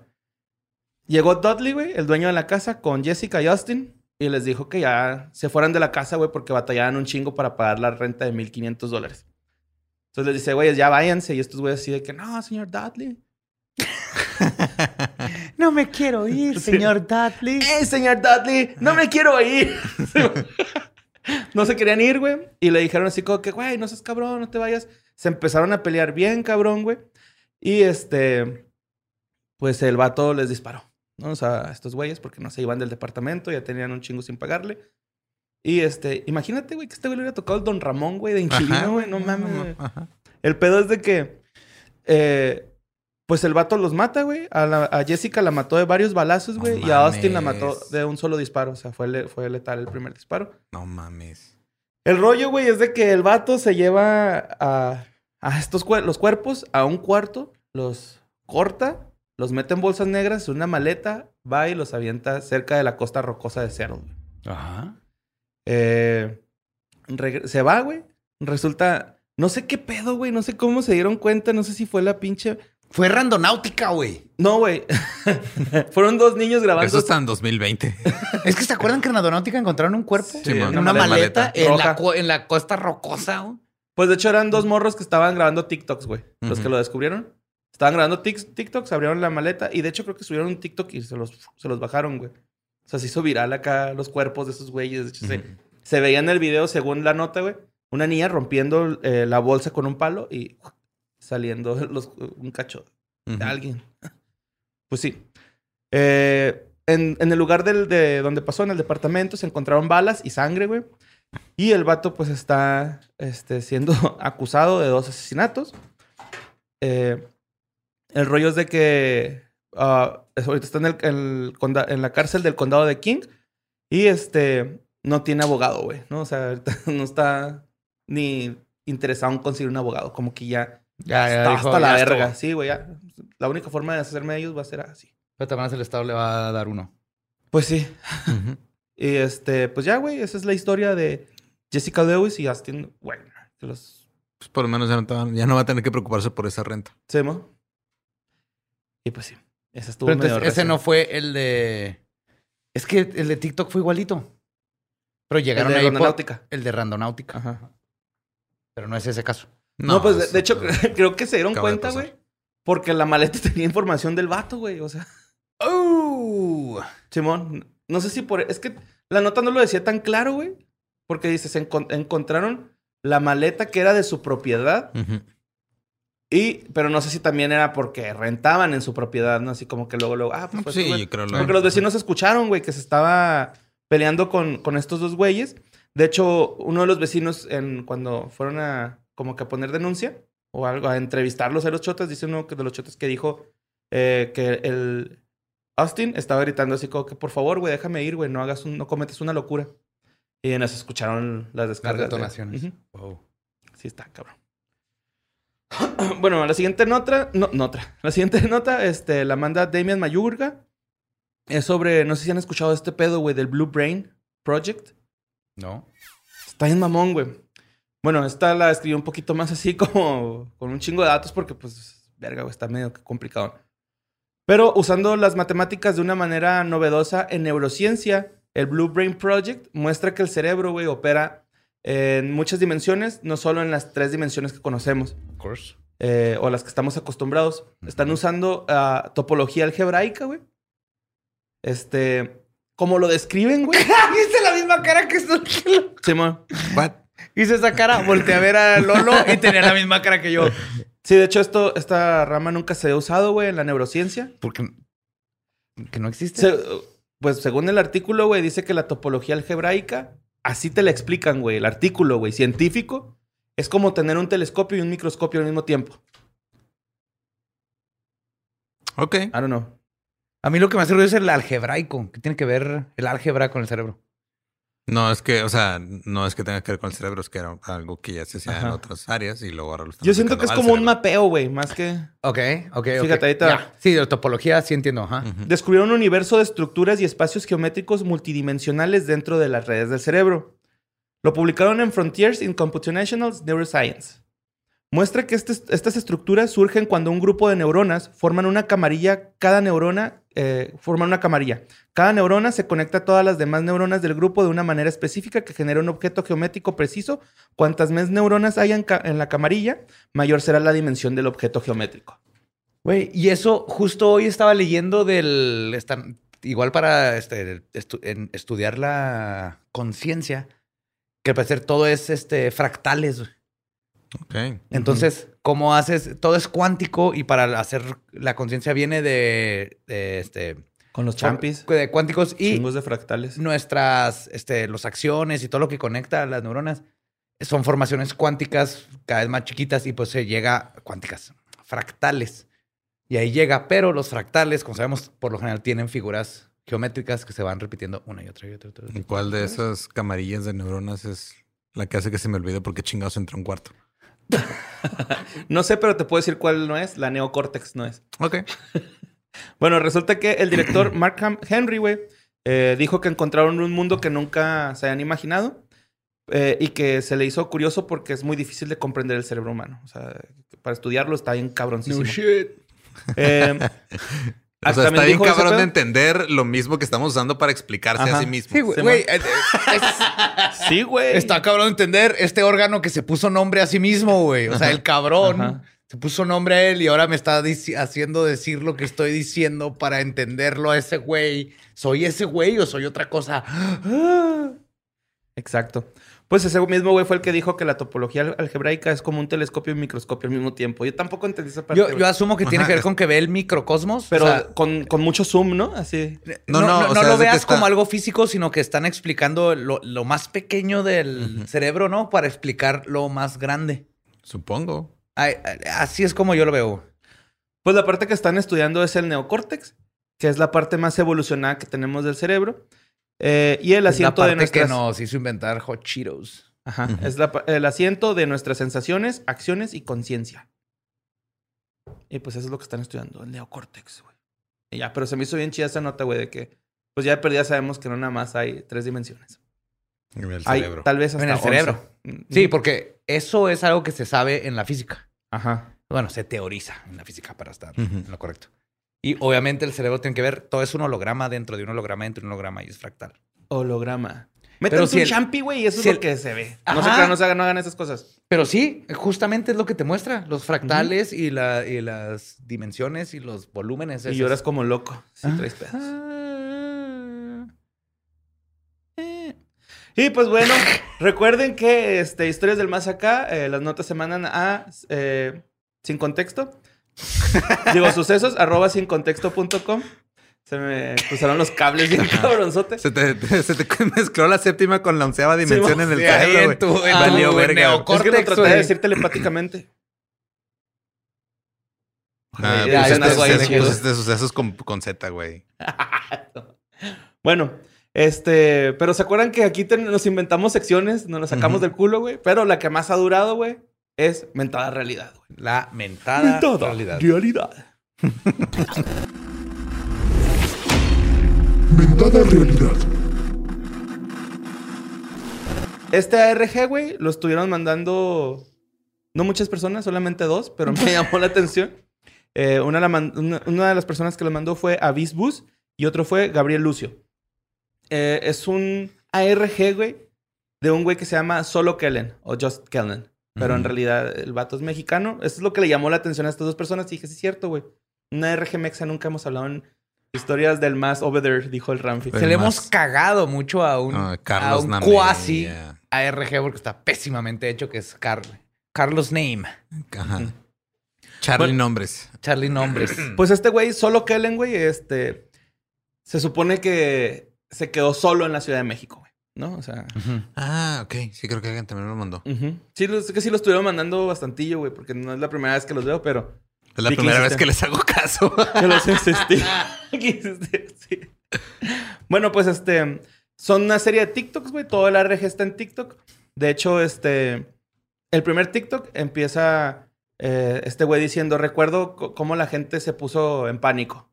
Llegó Dudley, güey, el dueño de la casa, con Jessica y Austin. Y les dijo que ya se fueran de la casa, güey, porque batallaban un chingo para pagar la renta de 1.500 dólares. Entonces les dice, güey, ya váyanse. Y estos güeyes así de que, no, señor Dudley. No me quiero ir, señor Dudley. ¡Eh, señor Dudley! ¡No me quiero ir! no se querían ir, güey. Y le dijeron así como que, güey, no seas cabrón, no te vayas. Se empezaron a pelear bien, cabrón, güey. Y este, pues el vato les disparó, ¿no? O sea, a estos güeyes, porque no se iban del departamento, ya tenían un chingo sin pagarle. Y este, imagínate, güey, que este güey le hubiera tocado el Don Ramón, güey, de inquilino, güey. No mames. Ajá. El pedo es de que, eh, pues el vato los mata, güey. A, la- a Jessica la mató de varios balazos, No güey. y a Austin la mató de un solo disparo. O sea, fue, le- fue letal el primer disparo. No mames. El rollo, güey, es de que el vato se lleva a, a estos los cuerpos a un cuarto, los corta, los mete en bolsas negras, una maleta, va y los avienta cerca de la costa rocosa de Seattle. Ajá. Eh, se va, güey. Resulta, no sé qué pedo, güey. No sé cómo se dieron cuenta. No sé si fue la pinche. Fue randonáutica, güey. No, güey. Fueron dos niños grabando. Eso está en 2020. Es que se acuerdan que en Randonáutica encontraron un cuerpo Sí, en man. una Una maleta, maleta en, la, en costa rocosa. güey. Pues de hecho eran dos morros que estaban grabando TikToks, güey. Los que lo descubrieron. Estaban grabando TikToks, abrieron la maleta y de hecho creo que subieron un TikTok y se los, se los bajaron, güey. O sea, se hizo viral acá los cuerpos de esos güeyes. De hecho, se veía en el video, según la nota, güey, una niña rompiendo eh, la bolsa con un palo y saliendo los, un cacho de alguien. Pues sí. Eh, en, en el lugar del, de donde pasó, en el departamento, se encontraron balas y sangre, güey. Y el vato, pues, está este, siendo acusado de dos asesinatos. Eh, el rollo es de que es- ahorita está en, el, el conda- en la cárcel del condado de King y este no tiene abogado, güey, ¿no? O sea, ahorita no está ni interesado en conseguir un abogado, como que ya Ya, ya está dijo, hasta la ya verga. Sí, güey, ya. La única forma de hacerme de ellos va a ser así. Pero también el Estado le va a dar uno. Pues sí. Y este, pues ya, güey, esa es la historia de Jessica Lewis y Austin Wagner. Los Pues por lo menos ya no, ya no va a tener que preocuparse por esa renta. Semo. Y pues sí. Esa estuvo Pero medio entonces, ese no fue el de. Es que el de TikTok fue igualito. Pero llegaron de ahí por- Randonáutica. El de Randonáutica. Ajá. Pero no es ese caso. No, pues de, hecho, fue- creo que se dieron acaba cuenta, güey. Porque la maleta tenía información del vato, güey. O sea, ¡Oh! Simón, no sé si por... Es que la nota no lo decía tan claro, güey. Porque dice, se encon- encontraron la maleta que era de su propiedad. Y, pero no sé si también era porque rentaban en su propiedad, ¿no? Así como que luego, luego, ah, pues fue Sí, yo creo lo- Porque los vecinos escucharon, güey, que se estaba peleando con, con estos dos güeyes. De hecho, uno de los vecinos, en, cuando fueron a como que a poner denuncia o algo, a entrevistarlos a los chotas, dice uno de los chotas que dijo eh, que el Austin estaba gritando así como que, por favor, güey, déjame ir, güey, no hagas un, no cometes una locura. Y en eso escucharon las Las descargas. de- detonaciones. Wow. Sí está, cabrón. bueno, la siguiente nota, no, nota. La siguiente nota, este, la manda Damian Mayurga. Es sobre, no sé si han escuchado este pedo, güey, del Blue Brain Project. No. Está bien mamón, güey. Bueno, esta la escribió un poquito más así como con un chingo de datos porque, pues, verga, güey, está medio que complicado. Pero usando las matemáticas de una manera novedosa en neurociencia, el Blue Brain Project muestra que el cerebro, güey, opera en muchas dimensiones, no solo en las tres dimensiones que conocemos Of course. eh, o las que estamos acostumbrados. Están usando ah, topología algebraica, güey. Este, como lo describen, güey. Hice la misma cara que esto. Simón. What? Hice esa cara, volteé a ver a Lolo y tenía la misma cara que yo. Sí, de hecho, esto, esta rama nunca se ha usado, güey, en la neurociencia. Porque que no existe. Se- pues según el artículo, güey, dice que la topología algebraica, así te la explican, güey. El artículo, güey, científico, es como tener un telescopio y un microscopio al mismo tiempo. Ok. I don't know. A mí lo que me hace ruido es el algebraico. ¿Qué tiene que ver el álgebra con el cerebro? No, es que, o sea, no es que tenga que ver con el cerebro, es que era algo que ya se hacía en otras áreas y luego ahora lo están Yo siento que es como un mapeo, güey, más que... Ok, ok, ok. Fíjate, Ya. Sí, de topología sí entiendo. Ajá. Descubrieron un universo de estructuras y espacios geométricos multidimensionales dentro de las redes del cerebro. Lo publicaron en Frontiers in Computational Neuroscience. Muestra que este- estas estructuras surgen cuando un grupo de neuronas forman una camarilla. Cada neurona eh, forma una camarilla. Cada neurona se conecta a todas las demás neuronas del grupo de una manera específica que genera un objeto geométrico preciso. Cuantas más neuronas haya en, la camarilla, mayor será la dimensión del objeto geométrico. Güey, y eso justo hoy estaba leyendo del. igual para este, estudiar la conciencia, que al parecer todo es este, fractales. güey. Ok. Entonces, ¿cómo haces? Todo es cuántico y para hacer la conciencia viene de, de, este, Con los champis, de cuánticos y chingos de fractales. nuestras, este, los acciones y todo lo que conecta a las neuronas son formaciones cuánticas cada vez más chiquitas y pues se llega cuánticas, fractales. Y ahí llega, pero los fractales, como sabemos, por lo general tienen figuras geométricas que se van repitiendo una y otra y otra. y otra. ¿Y ¿Cuál de esas camarillas de neuronas es la que hace que se me olvide porque chingados entró un cuarto? No sé, pero te puedo decir cuál no es. La neocórtex no es. Ok. Bueno, resulta que el director Mark Henry, güey, eh, dijo que encontraron un mundo que nunca se habían imaginado eh, y que se le hizo curioso porque es muy difícil de comprender el cerebro humano. O sea, para estudiarlo está bien cabroncísimo. Eh, O sea, está bien cabrón pedo. de entender lo mismo que estamos usando para explicarse Ajá. a sí mismo. Sí, güey. Se güey, eh, eh, Sí, güey. Está cabrón de entender este órgano que se puso nombre a sí mismo, güey. O sea, el cabrón Ajá. se puso nombre a él y ahora me está haciendo decir lo que estoy diciendo para entenderlo a ese güey. ¿Soy ese güey o soy otra cosa? Exacto. Pues ese mismo güey fue el que dijo que la topología al- algebraica es como un telescopio y un microscopio al mismo tiempo. Yo tampoco entendí esa parte. Yo, asumo que tiene Ajá. que ver con que ve el microcosmos. pero o sea, con, con mucho zoom, ¿no? Así. no, No, no, no, o no sea, lo veas está- como algo físico, sino que están explicando lo, lo más pequeño del cerebro, ¿no? Para explicar lo más grande. Supongo. Ay, así es como yo lo veo. Pues la parte que están estudiando es el neocórtex, que es la parte más evolucionada que tenemos del cerebro. Eh, y el Es la asiento parte de nuestras... que nos hizo inventar Hot Cheetos. Ajá, Es la el asiento de nuestras sensaciones, acciones y conciencia. Y pues eso es lo que están estudiando, el neocórtex, güey. Y ya, pero se me hizo bien chida esa nota, güey, de que pues ya de perdida sabemos que no nada más hay tres dimensiones. En el Hay cerebro. tal vez hasta En el 11. cerebro. Sí, porque eso es algo que se sabe en la física. Ajá. Bueno, se teoriza en la física para estar en lo correcto. Y obviamente el cerebro tiene que ver, todo es un holograma dentro de un holograma dentro de un holograma y es fractal. Holograma. Métanse si un el- champi, güey, y eso si es el- lo que se ve. No se crean, no, se hagan, no hagan esas cosas. Pero sí, justamente es lo que te muestra, los fractales y, la, y las dimensiones y los volúmenes. Y esos. lloras como loco si Ah. traes pedos. Eh. Y pues bueno, recuerden que este, Historias del Más Acá, eh, las notas se mandan a eh, Sin Contexto. Digo, sucesos, arroba sin contexto.com. Se me cruzaron los cables bien cabronzote. Se te, te- se te mezcló la séptima con la onceava dimensión en el Sí, tu- en Valió verga. Es que lo traté de decir telepáticamente. Ah, Ya, pusiste- ya algo ahí pusiste- chido. pusiste sucesos con, con Z, güey. Bueno, este, pero ¿se acuerdan que aquí ten- nos inventamos secciones? Nos las sacamos del culo, güey. Pero la que más ha durado, güey, es mentada realidad, güey. La mentada realidad. realidad. Mentada realidad. Este ARG, güey, lo estuvieron mandando no muchas personas, solamente dos, pero me llamó la atención. Eh, una, la man- una- una de las personas que lo mandó fue Avis Bus y otro fue Gabriel Lucio. Eh, es un ARG, güey, de un güey que se llama Solo Kellen o Just Kellen. Pero en realidad el vato es mexicano. Eso es lo que le llamó la atención a estas dos personas. Y dije, sí, es cierto, güey. Una ARG mexa nunca hemos hablado en historias del más over there, dijo el Ramfi. Se le hemos cagado mucho a un, Ah, a un Name, cuasi yeah. ARG porque está pésimamente hecho, que es Car- Carlos Name. Ajá. Charlie Bueno. Nombres. Charlie Nombres. Pues este güey, solo Kellen, güey, este. Se supone que se quedó solo en la Ciudad de México. ¿No? O sea. Ah, ok. Sí, creo que alguien también me lo mandó. Sí, los- que sí lo estuvieron mandando bastantillo, güey, porque no es la primera vez que los veo, pero. Es la primera vez que les hago caso. Que los hiciste, sí. Bueno, pues este. Son una serie de TikToks, güey. Todo el ARG está en TikTok. De hecho, este. El primer TikTok empieza eh, este güey diciendo: Recuerdo cómo la gente se puso en pánico.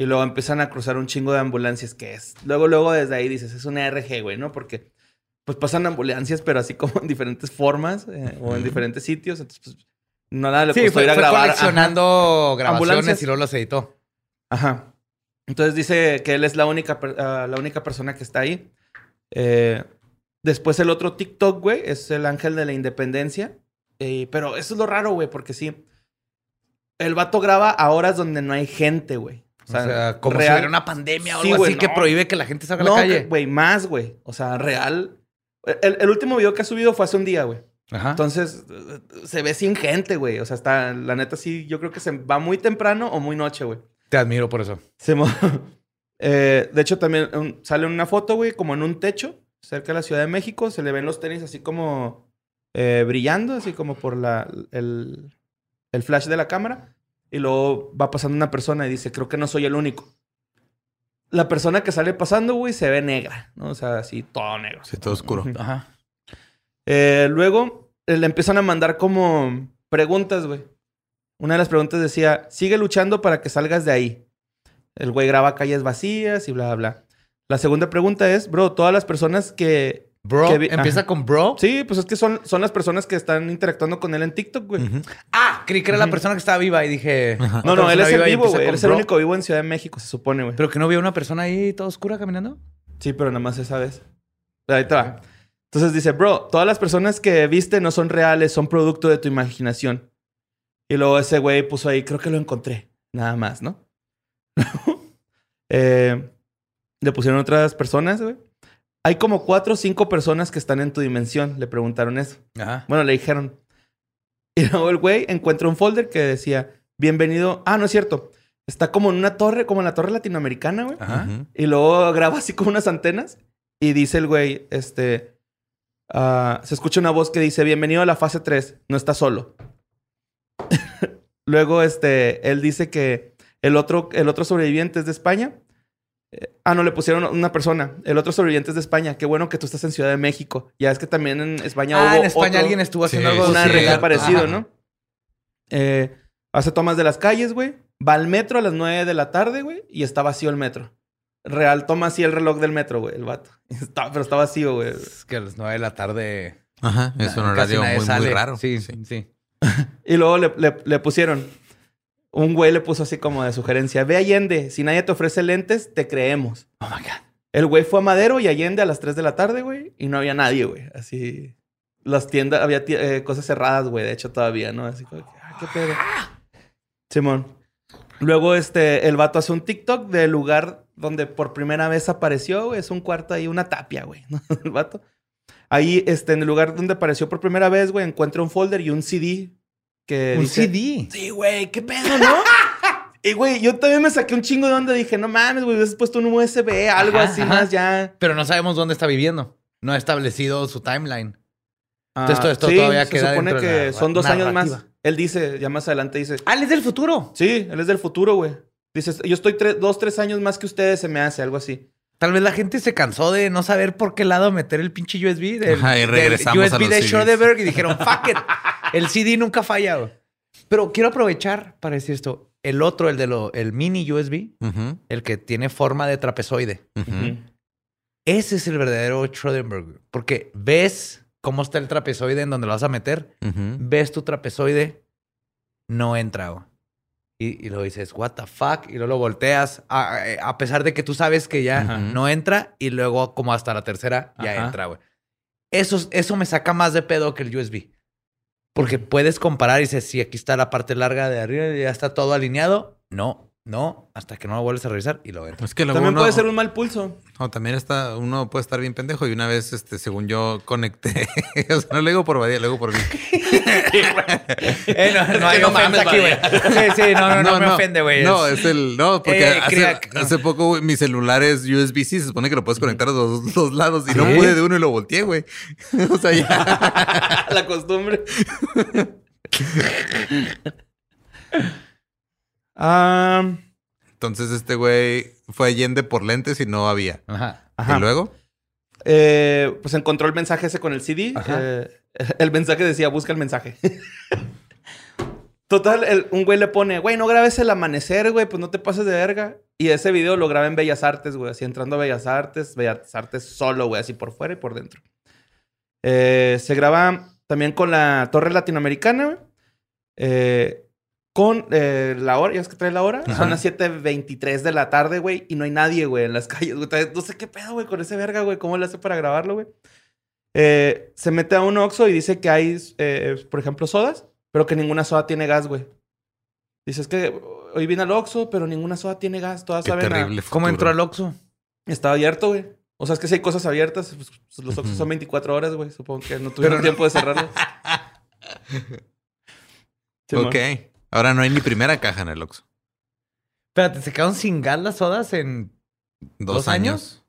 Y luego empiezan a cruzar un chingo de ambulancias, que es. Luego, luego desde ahí dices: Es una ARG, güey, ¿no? Porque pues pasan ambulancias, pero así como en diferentes formas eh, o en diferentes sitios. Entonces, pues. No nada le Sí, costó fue, ir a fue grabar. Ajá. coleccionando grabaciones Ambulancias. y luego los editó. Ajá. Entonces dice que él es la única, ah, la única persona que está ahí. Eh, después el otro TikTok, güey, es el ángel de la independencia. Eh, pero eso es lo raro, güey, porque sí. El vato graba a horas donde no hay gente, güey. O sea, como si real- hubiera una pandemia o Sí, algo güey, así que no. prohíbe que la gente salga a No, la que- calle. güey, más, güey. O sea, real. El, el último video que ha subido fue hace un día, güey. Ajá. Entonces, se ve sin gente, güey. O sea, está, la neta sí, yo creo que se va muy temprano o muy noche, güey. Te admiro por eso. Se Eh, de hecho, también un- sale una foto, güey, como en un techo, cerca de la Ciudad de México. Se le ven los tenis así como eh, brillando, así como por la, el, el flash de la cámara. Y luego va pasando una persona y dice, creo que no soy el único. La persona que sale pasando, güey, se ve negra, ¿no? O sea, así todo negro. Sí, todo oscuro. Ajá. Eh, luego eh, le empiezan a mandar como preguntas, güey. Una de las preguntas decía, sigue luchando para que salgas de ahí. El güey graba calles vacías y bla, bla, bla. La segunda pregunta es, bro, todas las personas que... Bro, que vi- empieza Ajá. con bro. Sí, pues es que son, son las personas que están interactuando con él en TikTok, güey. Ah, creí que era la persona que estaba viva y dije. Ajá. No, no, él es el vivo, güey. Él es el único vivo en Ciudad de México, se supone, güey. Pero que no vio una persona ahí toda oscura caminando. Sí, pero nada más esa vez. Ahí te va. Entonces dice, bro, todas las personas que viste no son reales, son producto de tu imaginación. Y luego ese güey puso ahí, creo que lo encontré. Nada más, ¿no? Eh, le pusieron otras personas, güey. Hay como cuatro o cinco personas que están en tu dimensión. Le preguntaron eso. Ajá. Bueno, le dijeron. Y luego el güey encuentra un folder que decía, bienvenido. Ah, no es cierto. Está como en una torre, como en la torre latinoamericana, güey. Ajá. Y luego graba así como unas antenas. Y dice el güey, este... ah, se escucha una voz que dice, bienvenido a la fase 3, no estás solo. luego, este, él dice que el otro, el otro sobreviviente es de España. Eh, ah, no, le pusieron una persona. El otro sobreviviente es de España. Qué bueno que tú estás en Ciudad de México. Ya es que también en España Ah, hubo en España otro- alguien estuvo haciendo Sí, algo una sí, parecido, Ajá. ¿no? Eh, hace tomas de las calles, güey. Va al metro a las 9 de la tarde, güey, y está vacío el metro. Real, toma así el reloj del metro, güey, el vato. Está- pero está vacío, güey. Es que a las nueve de la tarde. Ajá. Es un casi horario nadie muy, raro. Sí, sí. sí. Y luego le, le- le pusieron. Un güey le puso así como de sugerencia: Ve Allende, si nadie te ofrece lentes, te creemos. Oh my God. El güey fue a Madero y Allende a las 3 de la tarde, güey, y no había nadie, güey. Así. Las tiendas, había eh, cosas cerradas, güey, de hecho, todavía, ¿no? Así como, ah, qué pedo. Simón. Luego, este, el vato hace un TikTok del lugar donde por primera vez apareció, güey. Es un cuarto ahí, una tapia, güey, ¿no? El vato. Ahí, este, en el lugar donde apareció por primera vez, güey, encuentra un folder y un CD que Un dice- CD. Sí, güey, qué pedo, ¿no? y, güey, yo también me saqué un chingo de onda. Dije, no mames, güey, hubieses puesto un USB, algo Ajá, así ajá. más ya. Pero no sabemos dónde está viviendo. No ha establecido su timeline. Ah, Entonces, todo esto sí, todavía se queda supone dentro de que la son dos años más. Él dice, ya más adelante dice, Ah, él es del futuro. sí, él es del futuro, güey. Dice, yo estoy tre- dos, tres años más que ustedes, se me hace, algo así. Tal vez la gente se cansó de no saber por qué lado meter el pinche USB del, Ajá, y del regresamos a USB los de CDs. Schoenberg y dijeron, fuck it. El CD nunca falla, güey. Pero quiero aprovechar para decir esto. El otro, el de lo, el mini USB, el que tiene forma de trapezoide. Ese es el verdadero Schrödinger. Porque ves cómo está el trapezoide en donde lo vas a meter. Ves tu trapezoide, no entra. güey. Y, y luego dices, what the fuck? Y luego lo volteas, a, a pesar de que tú sabes que ya Ajá. no entra. Y luego, como hasta la tercera, ya Ajá. entra, güey. Eso, eso me saca más de pedo que el USB. Porque puedes comparar y dices, si aquí está la parte larga de arriba y ya está todo alineado. No, no, hasta que no lo vuelves a revisar y lo entra. Es que También uno- puede ser un mal pulso. No, también está, uno puede estar bien pendejo. Y una vez, este, según yo, conecté. o sea, no le digo por Badía, le digo por mí. Eh, no, no hay no mames, aquí, güey. Sí, sí, no, no, no, me ofende, güey. No, Es- el. No, porque Eh, hace, crack, no. hace poco güey, mi celular es USB-C. Se supone que lo puedes conectar a los dos lados. Y no pude de uno y lo volteé, güey. o sea, ya. La costumbre. Ah, Entonces, este güey fue Allende por lentes y no había. Ajá. ajá. Y luego. Eh, pues encontró el mensaje ese con el CD. Ajá. Eh, el mensaje decía, busca el mensaje. Total, el- un güey le pone, güey, no grabes el amanecer, güey, pues no te pases de verga. Y ese video lo graba en Bellas Artes, güey, así entrando a Bellas Artes, Bellas Artes solo, güey, así por fuera y por dentro. Eh, se graba también con la Torre Latinoamericana, güey. Eh, con eh, la hora, ya es que trae la hora. Ajá. Son las 7.23 de la tarde, güey, y no hay nadie, güey, en las calles, güey. No sé qué pedo, güey, con ese verga, güey. ¿Cómo le hace para grabarlo, güey? Eh, se mete a un Oxxo y dice que hay, eh, por ejemplo, sodas, pero que ninguna soda tiene gas, güey. Dice, es que hoy vine al Oxxo, pero ninguna soda tiene gas. Todas Qué saben a- terrible. ¿Cómo futuro. entró al Oxxo? Estaba abierto, güey. O sea, es que si hay cosas abiertas, pues, pues, los Oxxos Ujú. son 24 horas, güey. Supongo que no tuvieron tiempo de cerrarlos. Sí, ok. man. Ahora no hay ni primera caja en el Oxxo. Espérate, ¿se quedaron sin gas las sodas en Dos, ¿Dos años. años?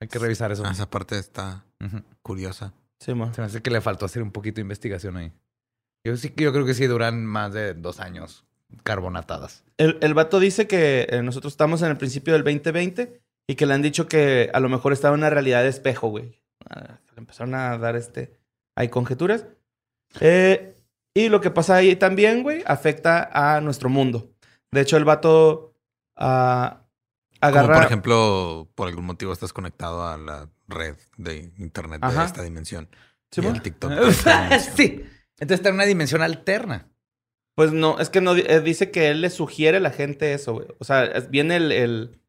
Hay que revisar eso. Ah, esa parte está curiosa. Sí, man. Se me hace que le faltó hacer un poquito de investigación ahí. Yo sí yo creo que sí duran más de dos años carbonatadas. El, el vato dice que eh, nosotros estamos en el principio del 2020 y que le han dicho que a lo mejor estaba en una realidad de espejo, güey. Ah, Le empezaron a dar este. Hay conjeturas. Eh, y lo que pasa ahí también, güey, afecta a nuestro mundo. De hecho, el vato ah, agarra. Como por ejemplo, por algún motivo estás conectado a la red de internet Ajá. de esta dimensión. Sí, y el TikTok. sí. Entonces está en una dimensión alterna. Pues no, es que no, eh, dice que él le sugiere a la gente eso, güey. O sea, es- viene el, el-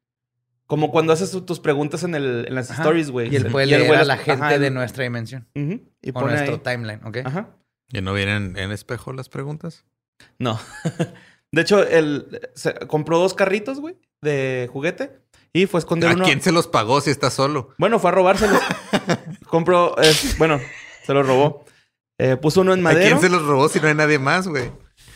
Como cuando haces tu- tus preguntas en, el, en las Ajá. stories, güey. Y él puede el leer güey a la gente ajá, de el- nuestra dimensión. Ujú, Y O pone nuestro ahí- timeline, ¿ok? Ajá. ¿Y no vienen en espejo las preguntas? No. De hecho, él se- compró dos carritos, güey, de juguete. Y fue a esconder ¿A uno. quién se los pagó si está solo? Bueno, fue a robárselos. Compró, eh, bueno, se los robó. Eh, puso uno en ¿A madera. quién se los robó si no hay nadie más, güey?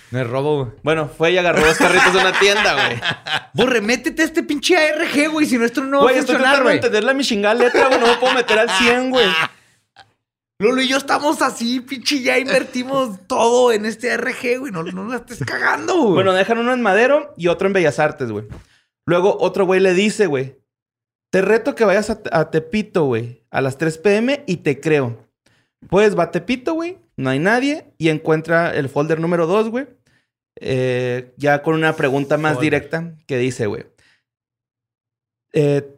Me robo, güey. Bueno, fue y agarró dos carritos de una tienda, güey. Borre, métete a este pinche ARG, güey. Si no, esto no va a Güey, estoy funcionar, tratando de güey. entender la mi chingada letra, güey. No me puedo meter al 100, güey. Lolo y yo estamos así, pinche. Ya invertimos todo en este ARG, güey. No, no la estés cagando, güey. Bueno, dejan uno en Madero y otro en Bellas Artes, güey. Luego otro güey le dice, güey, te reto que vayas a, a Tepito, güey, a las 3 pm y te creo. Pues va a Tepito, güey, no hay nadie y encuentra el folder número 2, güey. eh, ya con una pregunta más directa que dice, güey. eh,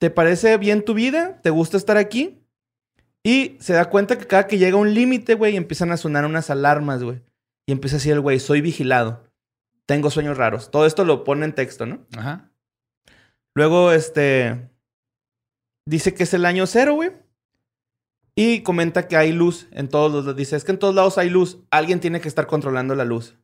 ¿Te parece bien tu vida? ¿Te gusta estar aquí? Y se da cuenta que cada que llega un límite, güey, empiezan a sonar unas alarmas, güey. Y empieza así el güey, soy vigilado. Tengo sueños raros. Todo esto lo pone en texto, ¿no? Ajá. Luego, este. Dice que es el año cero, güey. Y comenta que hay luz en todos los. Dice, es que en todos lados hay luz. Alguien tiene que estar controlando la luz.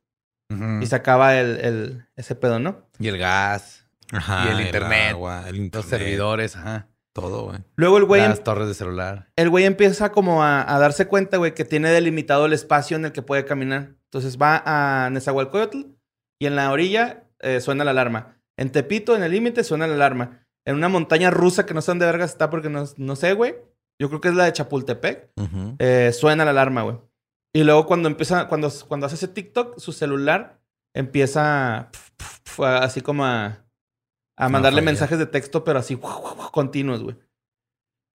Y se acaba el, el- ese pedo, ¿no? Y el gas, Ajá, Y el internet, agua, el los internet, servidores, ajá. Todo, güey. Luego el güey, em- Las torres de celular. el güey empieza como a, a darse cuenta, güey, que tiene delimitado el espacio en el que puede caminar. Entonces va a Nezahualcóyotl y en la orilla eh, suena la alarma. En Tepito, en el límite, suena la alarma. En una montaña rusa que no sé dónde vergas está porque no, no sé, güey. Yo creo que es la de Chapultepec. Eh, suena la alarma, güey. Y luego cuando empieza, cuando, cuando hace ese TikTok, su celular empieza pf, pf, pf, a- así como a, a mandarle mensajes de texto, pero así continuos, güey.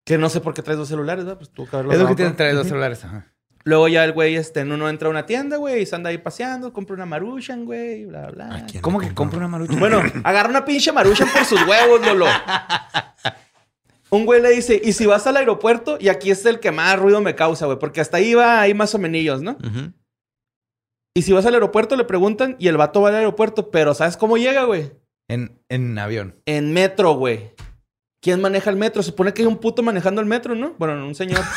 Que no sé por qué traes dos celulares, ¿verdad? Pues tú que haberlo Es lo que con- traer dos celulares, ajá. Luego ya el güey, este, en uno entra a una tienda, güey, y se anda ahí paseando, compra una maruchan, güey, bla, bla. ¿A quién ¿Cómo que compra una marucha? Bueno, agarra una pinche maruchan por sus huevos, Lolo. Un güey le dice, ¿y si vas al aeropuerto? Y aquí es el que más ruido me causa, güey, porque hasta ahí va ahí más o menos, ¿no? Ujú. Y si vas al aeropuerto, le preguntan, y el vato va al aeropuerto, pero ¿sabes cómo llega, güey? En, en avión. En metro, güey. ¿Quién maneja el metro? Se supone que hay un puto manejando el metro, ¿no? Bueno, un señor.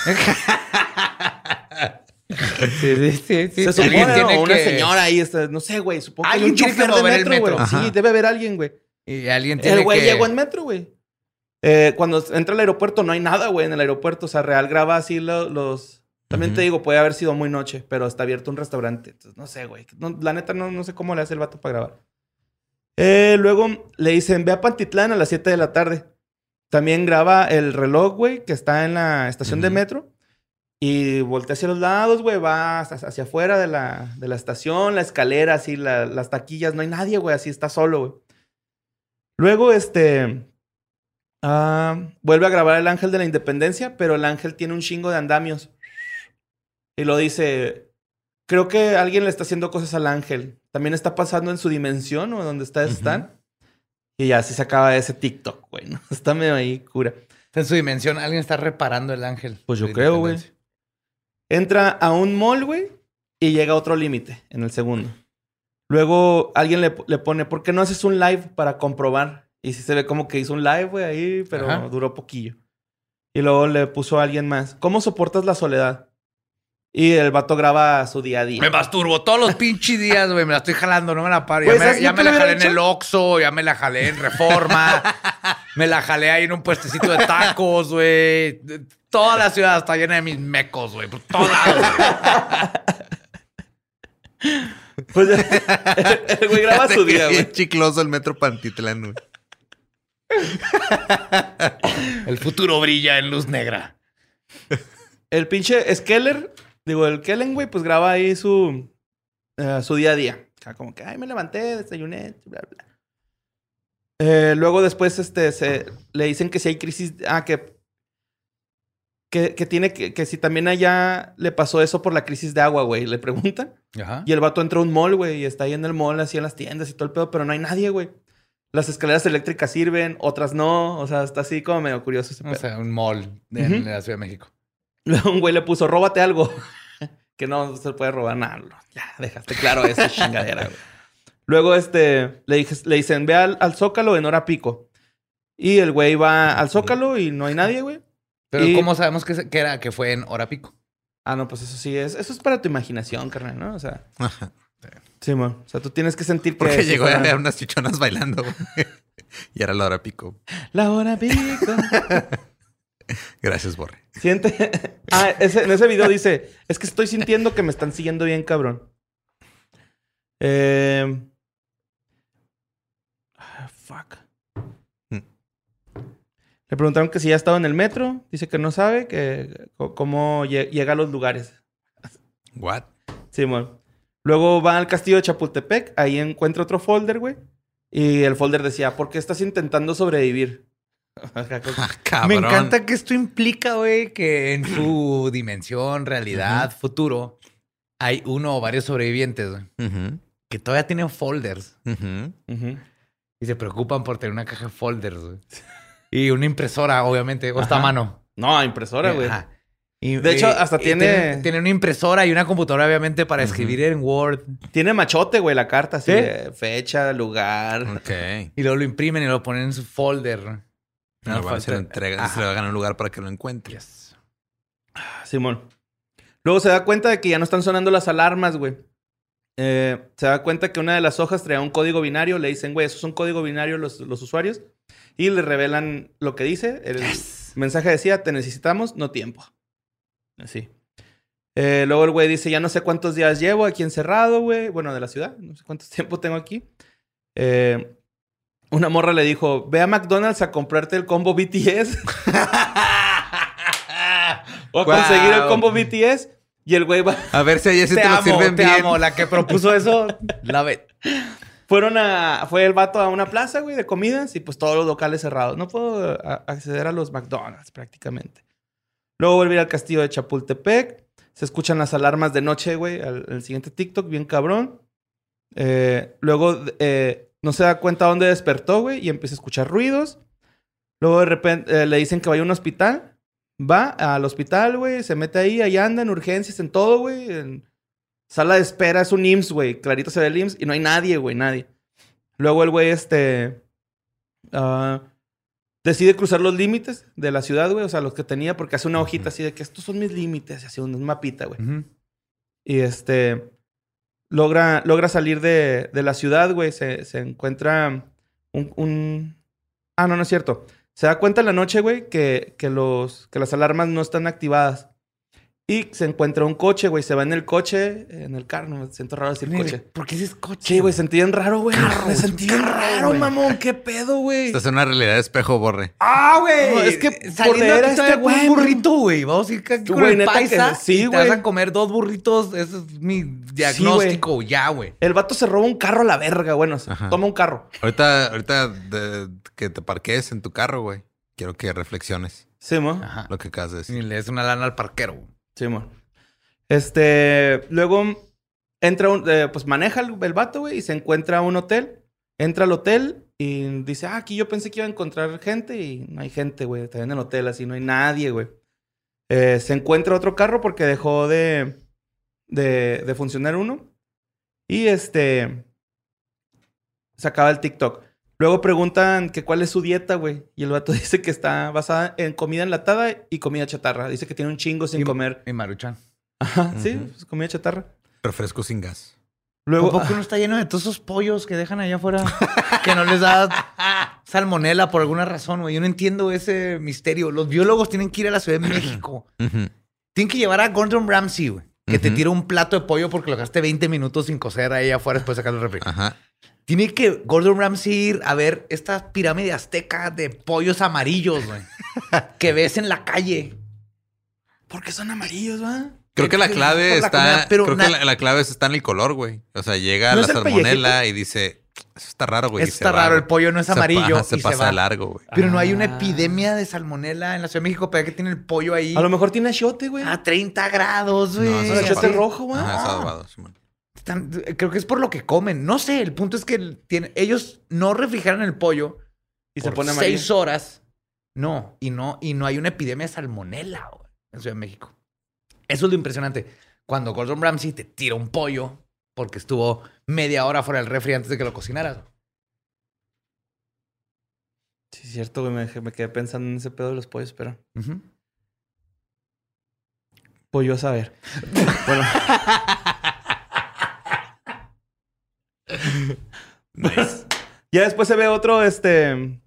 Sí, sí, sí. sí. Se supone, ¿no? tiene una que- señora ahí, está, no sé, güey. Supongo que hay un chofer de metro, güey. Sí, debe haber alguien, güey. Y alguien tiene El güey que... llegó en metro, güey. Eh, cuando entra al aeropuerto no hay nada, güey, en el aeropuerto. O sea, Real graba así lo- los... También te digo, puede haber sido muy noche, pero está abierto un restaurante. Entonces, no sé, güey. No, la neta, no, no sé cómo le hace el vato para grabar. Eh, luego le dicen, ve a Pantitlán a las 7 de la tarde. También graba el reloj, güey, que está en la estación de metro. Y voltea hacia los lados, güey, va hacia, afuera de la, de la estación, la escalera, así, la- las taquillas. No hay nadie, güey, así está solo, güey. Luego, este... ah, vuelve a grabar el ángel de la independencia, pero el ángel tiene un chingo de andamios. Y lo dice, creo que alguien le está haciendo cosas al ángel. También está pasando en su dimensión o donde está. Stan. Y ya así se acaba ese TikTok, güey. ¿no? Está medio ahí cura. En su dimensión, alguien está reparando el ángel. Pues yo creo, güey. Entra a un mall, güey, y llega a otro límite en el segundo. Luego alguien le, le pone, ¿por qué no haces un live para comprobar? Y sí se ve como que hizo un live, güey, ahí, pero Ajá. duró poquillo. Y luego le puso a alguien más, ¿cómo soportas la soledad? Y el vato graba su día a día. Me masturbo todos los pinches días, güey. Me la estoy jalando, no me la paro. Pues, ya me, ¿sabes ya lo me que la jalé en el? Oxxo, ya me la jalé en Reforma. me la jalé ahí en un puestecito de tacos, güey. Toda la ciudad está llena de mis mecos, güey. Por todos lados. Pues el güey graba su día, güey. chicloso el metro Pantitlán, güey. El futuro brilla en luz negra. El pinche Skeller, digo, el Kellen, güey, pues graba ahí su, eh, su día a día. O sea, como que, ay, me levanté, desayuné, bla, bla. Eh, luego después este, se, le dicen que si hay crisis, ah, que, que, que tiene que, que si también allá le pasó eso por la crisis de agua, güey, le preguntan. Ajá. Y el vato entra a un mall, güey, y está ahí en el mall, así en las tiendas y todo el pedo, pero no hay nadie, güey. Las escaleras eléctricas sirven, otras no, o sea, está así como medio curioso ese O pedo. sea, un mall en la Ciudad de México. Luego un güey le puso, róbate algo. que no se puede robar nada. No, Ya, dejaste claro esa chingadera, güey. Luego, este, le, dije- le dicen, ve al, al Zócalo en hora pico. Y el güey va al Zócalo y no hay nadie, güey. Pero Y- ¿cómo sabemos que, que era, que fue en hora pico? Ah, no, pues eso sí es. Eso es para tu imaginación, carnal, ¿no? O sea. Sí, mo. O sea, tú tienes que sentir que. Porque llegó fuera- había unas chichonas bailando, güey. Y era la hora pico. La hora pico. Gracias, Borre. Siente. ah, ese- en ese video dice: Es que estoy sintiendo que me están siguiendo bien, cabrón. Eh... ah, fuck. Mm. Le preguntaron que si ya ha estado en el metro. Dice que no sabe que cómo lle- llega a los lugares. What? Simón. Luego va al castillo de Chapultepec. Ahí encuentra otro folder, güey. Y el folder decía: ¿Por qué estás intentando sobrevivir? Ah, cabrón. Me encanta que esto implica, güey, que en su dimensión, realidad, futuro, hay uno o varios sobrevivientes güey, que todavía tienen folders y se preocupan por tener una caja de folders. güey. Y una impresora, obviamente, o está a Ajá. mano. No, impresora, güey. Ajá. Y- De hecho, hasta tiene- Tiene una impresora y una computadora, obviamente, para escribir en Word. Tiene machote, güey, la carta. Así ¿Sí? de fecha, lugar. Ok. Y luego lo imprimen y lo ponen en su folder. No, No, se lo entregan, se lo hagan a un lugar para que lo encuentre. Yes. Simón. Luego se da cuenta de que ya no están sonando las alarmas, güey. Eh, se da cuenta que una de las hojas traía un código binario. Le dicen, güey, eso es un código binario los, los usuarios. Y le revelan lo que dice. El mensaje decía, te necesitamos, no tiempo. Así. Eh, luego el güey dice, ya no sé cuántos días llevo aquí encerrado, güey. Bueno, de la ciudad. No sé cuánto tiempo tengo aquí. Eh, una morra le dijo, ve a McDonald's a comprarte el combo BTS. o a conseguir el combo BTS. Y el güey va... A ver si ahí sí Te, te, lo amo, sirven te bien. amo. La que propuso eso, la ve. Fueron a... Fue el vato a una plaza, güey, de comidas. Y pues todos los locales cerrados. No puedo acceder a los McDonald's prácticamente. Luego ir al castillo de Chapultepec. Se escuchan las alarmas de noche, güey, al, al siguiente TikTok, bien cabrón. Eh, luego eh, no se da cuenta dónde despertó, güey, y empieza a escuchar ruidos. Luego de repente eh, le dicen que vaya a un hospital. Va al hospital, güey, se mete ahí, ahí anda en urgencias, en todo, güey. En sala de espera, es un IMSS, güey. Clarito se ve el IMSS y no hay nadie, güey, nadie. Luego el güey, este. ah, decide cruzar los límites de la ciudad, güey. O sea, los que tenía, porque hace una hojita así de que estos son mis límites, y así un mapita, güey. Y este. Logra, logra salir de, de la ciudad, güey. Se, se encuentra un, Ah, no, no es cierto. Se da cuenta en la noche, güey, que, que, los, que las alarmas no están activadas. Y se encuentra un coche, güey. Se va en el coche, en el carro. No me siento raro decir coche. ¿Por qué dices coche? Sí, güey, sentí bien raro, güey. Me sentí bien raro, mamón. ¿Qué pedo, güey? Esta es una realidad de espejo, borre. ¡Ah, güey! No, es que saliendo por leer aquí a todavía este con güey, un burrito, güey. Vamos a ir con Güey, el neta que paisa. sí, y te güey. vas a comer dos burritos. Ese es mi diagnóstico ya, güey. El vato se roba un carro a la verga, bueno. Ajá. Toma un carro. Ahorita, ahorita de- que te parquees en tu carro, güey. Quiero que reflexiones Sí, mo. Ajá. lo que acabas de Y decir. le des una lana al parquero. Sí, mo. Este. Luego entra un. eh, pues maneja el, el vato, güey, y se encuentra un hotel. Entra al hotel y dice, ah, aquí yo pensé que iba a encontrar gente y no hay gente, güey. Está en el hotel, así no hay nadie, güey. Eh, se encuentra otro carro porque dejó de, de, de funcionar uno. Y este. Se acaba el TikTok. Luego preguntan que cuál es su dieta, güey. Y el vato dice que está basada en comida enlatada y comida chatarra. Dice que tiene un chingo sin Y- comer. Y Maruchan. Ajá, sí, pues, comida chatarra. Refresco sin gas. Luego, ¿Por qué uno está lleno de todos esos pollos que dejan allá afuera? que no les da salmonela por alguna razón, güey. Yo no entiendo ese misterio. Los biólogos tienen que ir a la Ciudad de México. Ujú. Tienen que llevar a Gordon Ramsay, güey. Que te tira un plato de pollo porque lo dejaste 20 minutos sin cocer ahí afuera después de sacar el refri. Ajá. Tiene que Gordon Ramsay ir a ver esta pirámide azteca de pollos amarillos, güey. que ves en la calle. ¿por qué son amarillos, va? Creo que la clave la está. comida, pero creo que la, la clave está en el color, güey. O sea, llega ¿No la salmonela y dice, eso está raro, güey. Eso está raro, el pollo no es Se amarillo. se y pasa va. largo, güey. Pero no hay una Ah. epidemia de salmonela en la Ciudad de México, pero que tiene el pollo ahí A lo mejor tiene achiote, güey. a 30 grados, güey. No, achiote rojo, güey. Ah. Están- creo que es por lo que comen. No sé, el punto es que tiene- ellos no refrigeran el pollo Y por se pone amarillo. seis horas. No, y no, y no hay una epidemia de salmonela en Ciudad de México. Eso es lo impresionante. Cuando Gordon Ramsay te tira un pollo porque estuvo media hora fuera del refri antes de que lo cocinaras. Sí, es cierto, güey. Me, me quedé pensando en ese pedo de los pollos, pero. Ujú. Pollo a saber. bueno. Ya después se ve otro, este.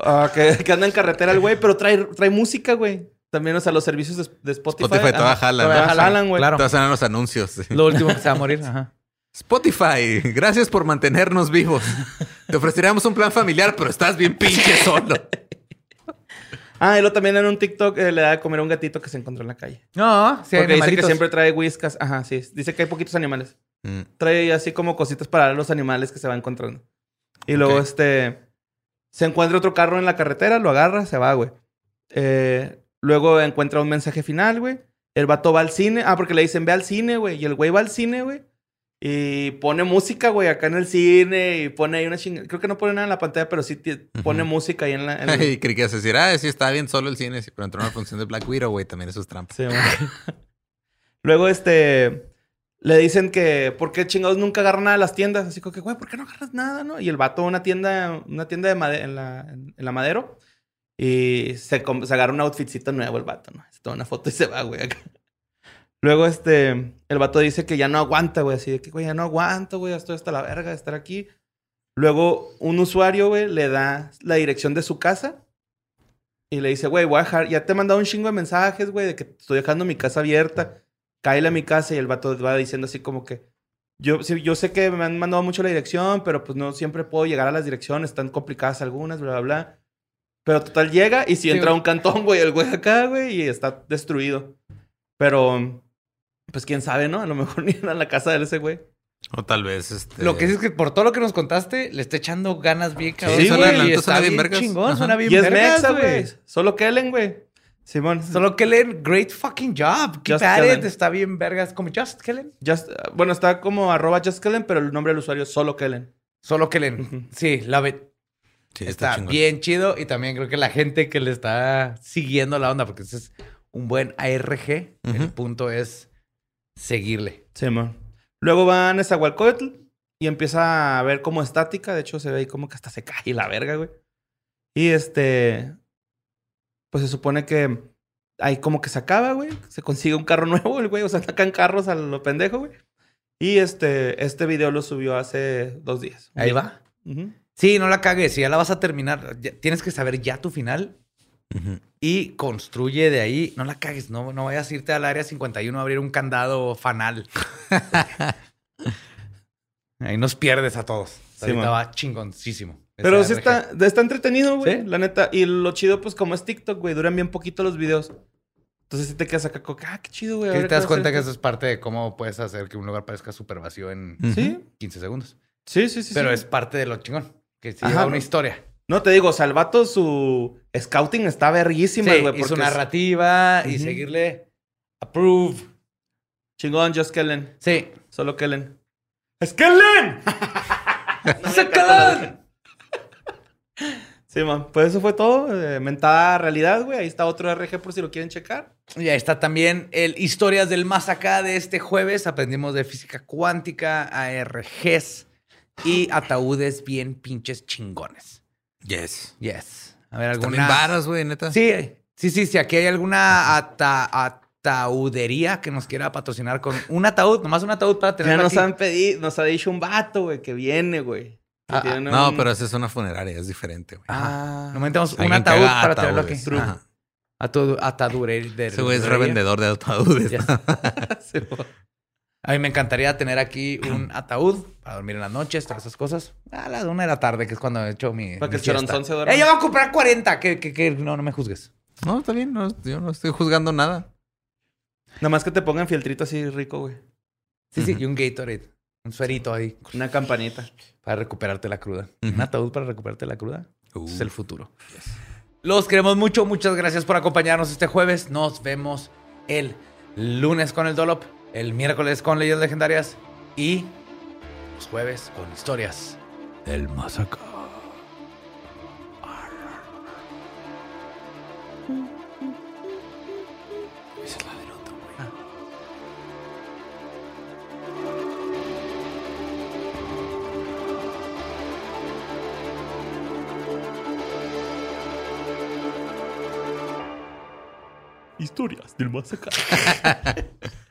ah, que, que anda en carretera el güey, pero trae, trae música, güey. También, o sea, los servicios de, de Spotify. Spotify ajá, jalan, todavía ¿no? jalan, güey. Claro. Hacen los anuncios. sí. Lo último que se va a morir. Ajá. Spotify, gracias por mantenernos vivos. Te ofreceríamos un plan familiar, pero estás bien pinche solo. Ah, y luego también en un TikTok eh, le da de comer a un gatito que se encontró en la calle. No, sí, hay Porque dice que siempre trae whiskas. Ajá, sí. Dice que hay poquitos animales. Mm. Trae así como cositas para los animales que se va encontrando. Y luego, este. Se encuentra otro carro en la carretera, lo agarra, se va, güey. Eh, luego encuentra un mensaje final, güey. El vato va al cine. Ah, porque le dicen, ve al cine, güey. Y el güey va al cine, güey. Y pone música, güey, acá en el cine. Y pone ahí una chingada. Creo que no pone nada en la pantalla, pero sí pone música ahí en la. en el- Y creí que a decir, ah, sí, está bien solo el cine, sí, pero entró una función de Black Widow, güey, también eso es trampa. Sí. Luego, este. Le dicen que, ¿por qué chingados nunca agarran nada de las tiendas? Así como que, güey, ¿por qué no agarras nada, no? Y el vato una tienda, una tienda de made- en, la, en, la Madero. Y se, se agarra un outfitcito nuevo el vato, ¿no? Se toma una foto y se va, güey. Luego, este, el vato dice que ya no aguanta, güey, así de que, güey, ya no aguanto, güey, ya estoy hasta la verga de estar aquí. Luego, un usuario, güey, le da la dirección de su casa y le dice, güey, voy a dejar, ya te he mandado un chingo de mensajes, güey, de que estoy dejando mi casa abierta. Cáele a mi casa y el vato va diciendo así como que, yo, sí, yo sé que me han mandado mucho la dirección, pero pues no siempre puedo llegar a las direcciones, están complicadas algunas, bla, bla, bla. Pero total llega y si Sí, entra a güey. un cantón, güey, el güey acá, güey, y está destruido. Pero, pues quién sabe, ¿no? A lo mejor ni era la casa de ese güey. O tal vez, este... Lo que sí es que por todo lo que nos contaste, le está echando ganas bien, cabrón. Sí, suena- güey, y está suena bien bien vergas. chingón, Ajá. suena bien Y es vergas, Mexa, güey. Solo Kellen, güey. Simón. Solo Kellen, great fucking job. Keep Just at it. Está bien vergas. Como Just Kellen. Just- bueno, está como arroba Just Kellen, pero el nombre del usuario es solo Kellen. Solo Kellen. Sí, love it. Sí, está bien chido. Y también creo que la gente que le está siguiendo la onda, porque ese es un buen ARG, el punto es seguirle. Simón. Luego va a Nezahualcóyotl y empieza a ver como estática. De hecho, se ve ahí como que hasta se cae la verga, güey. Y este. Pues se supone que ahí como que se acaba, güey. Se consigue un carro nuevo, el güey. O sea, sacan carros a lo pendejo, güey. Y este, este video lo subió hace dos días. Ahí va. Sí, no la cagues. Si ya la vas a terminar, ya- tienes que saber ya tu final y construye de ahí. No la cagues. No, no vayas a irte al área 51 a abrir un candado fanal. ahí nos pierdes a todos. Sí, Ahorita man. va chingoncísimo. Pero sí está, está entretenido, güey. ¿Sí? La neta. Y lo chido, pues, como es TikTok, güey, duran bien poquito los videos. Entonces sí te quedas acá como, ah, qué chido, güey. Ahora te das cuenta que esto. eso es parte de cómo puedes hacer que un lugar parezca súper vacío en. Sí, 15 segundos. sí, sí, sí. Pero sí. es parte de lo chingón. Que se Ajá, lleva una historia. No, te digo, Salvato, su scouting está verguísima, Sí, güey. y su es narrativa y seguirle approve. Chingón, just Kellen. Sí. Solo Kellen. ¡Skellen! ¡Sácala! Sí, man. Pues eso fue todo. eh, mentada realidad, güey. Ahí está otro RG por si lo quieren checar. Y ahí está también el Historias del Más Acá de este jueves. Aprendimos de física cuántica, ARGs y ataúdes bien pinches chingones. Yes. Yes. A ver, También alguna... varas, güey, neta. Sí, sí, sí. Si aquí hay alguna ata- ataudería que nos quiera patrocinar con un ataúd, nomás un ataúd para Ya tenerlo nos aquí. han pedido, nos ha dicho un vato, güey, que viene, güey. Que Ah, tiene No, pero esa es una funeraria, es diferente, güey. Ah. Nomás tenemos un que ataúd para tenerlo aquí. Atadu- atadure- de- Ese güey es de- revendedor de ataúdes. Yes. A mí me encantaría tener aquí un ataúd para dormir en las noches, todas esas cosas. A las una de la tarde, que es cuando he hecho mi. Para que mi el choronzón se duerma. ¡Eh, ya va a comprar 40! Que, que, que- no, no me juzgues. No, está bien, no, yo no estoy juzgando nada. Nada más que te pongan fieltrito así rico, güey. Sí, sí, y un Gatorade. Un suerito ahí Una campanita. para recuperarte la cruda. Un ataúd para recuperarte la cruda. Uh. Es el futuro. Los queremos mucho. Muchas gracias por acompañarnos este jueves. Nos vemos el lunes con el Dolop, el miércoles con Leyendas Legendarias y los jueves con historias del más Historias del más.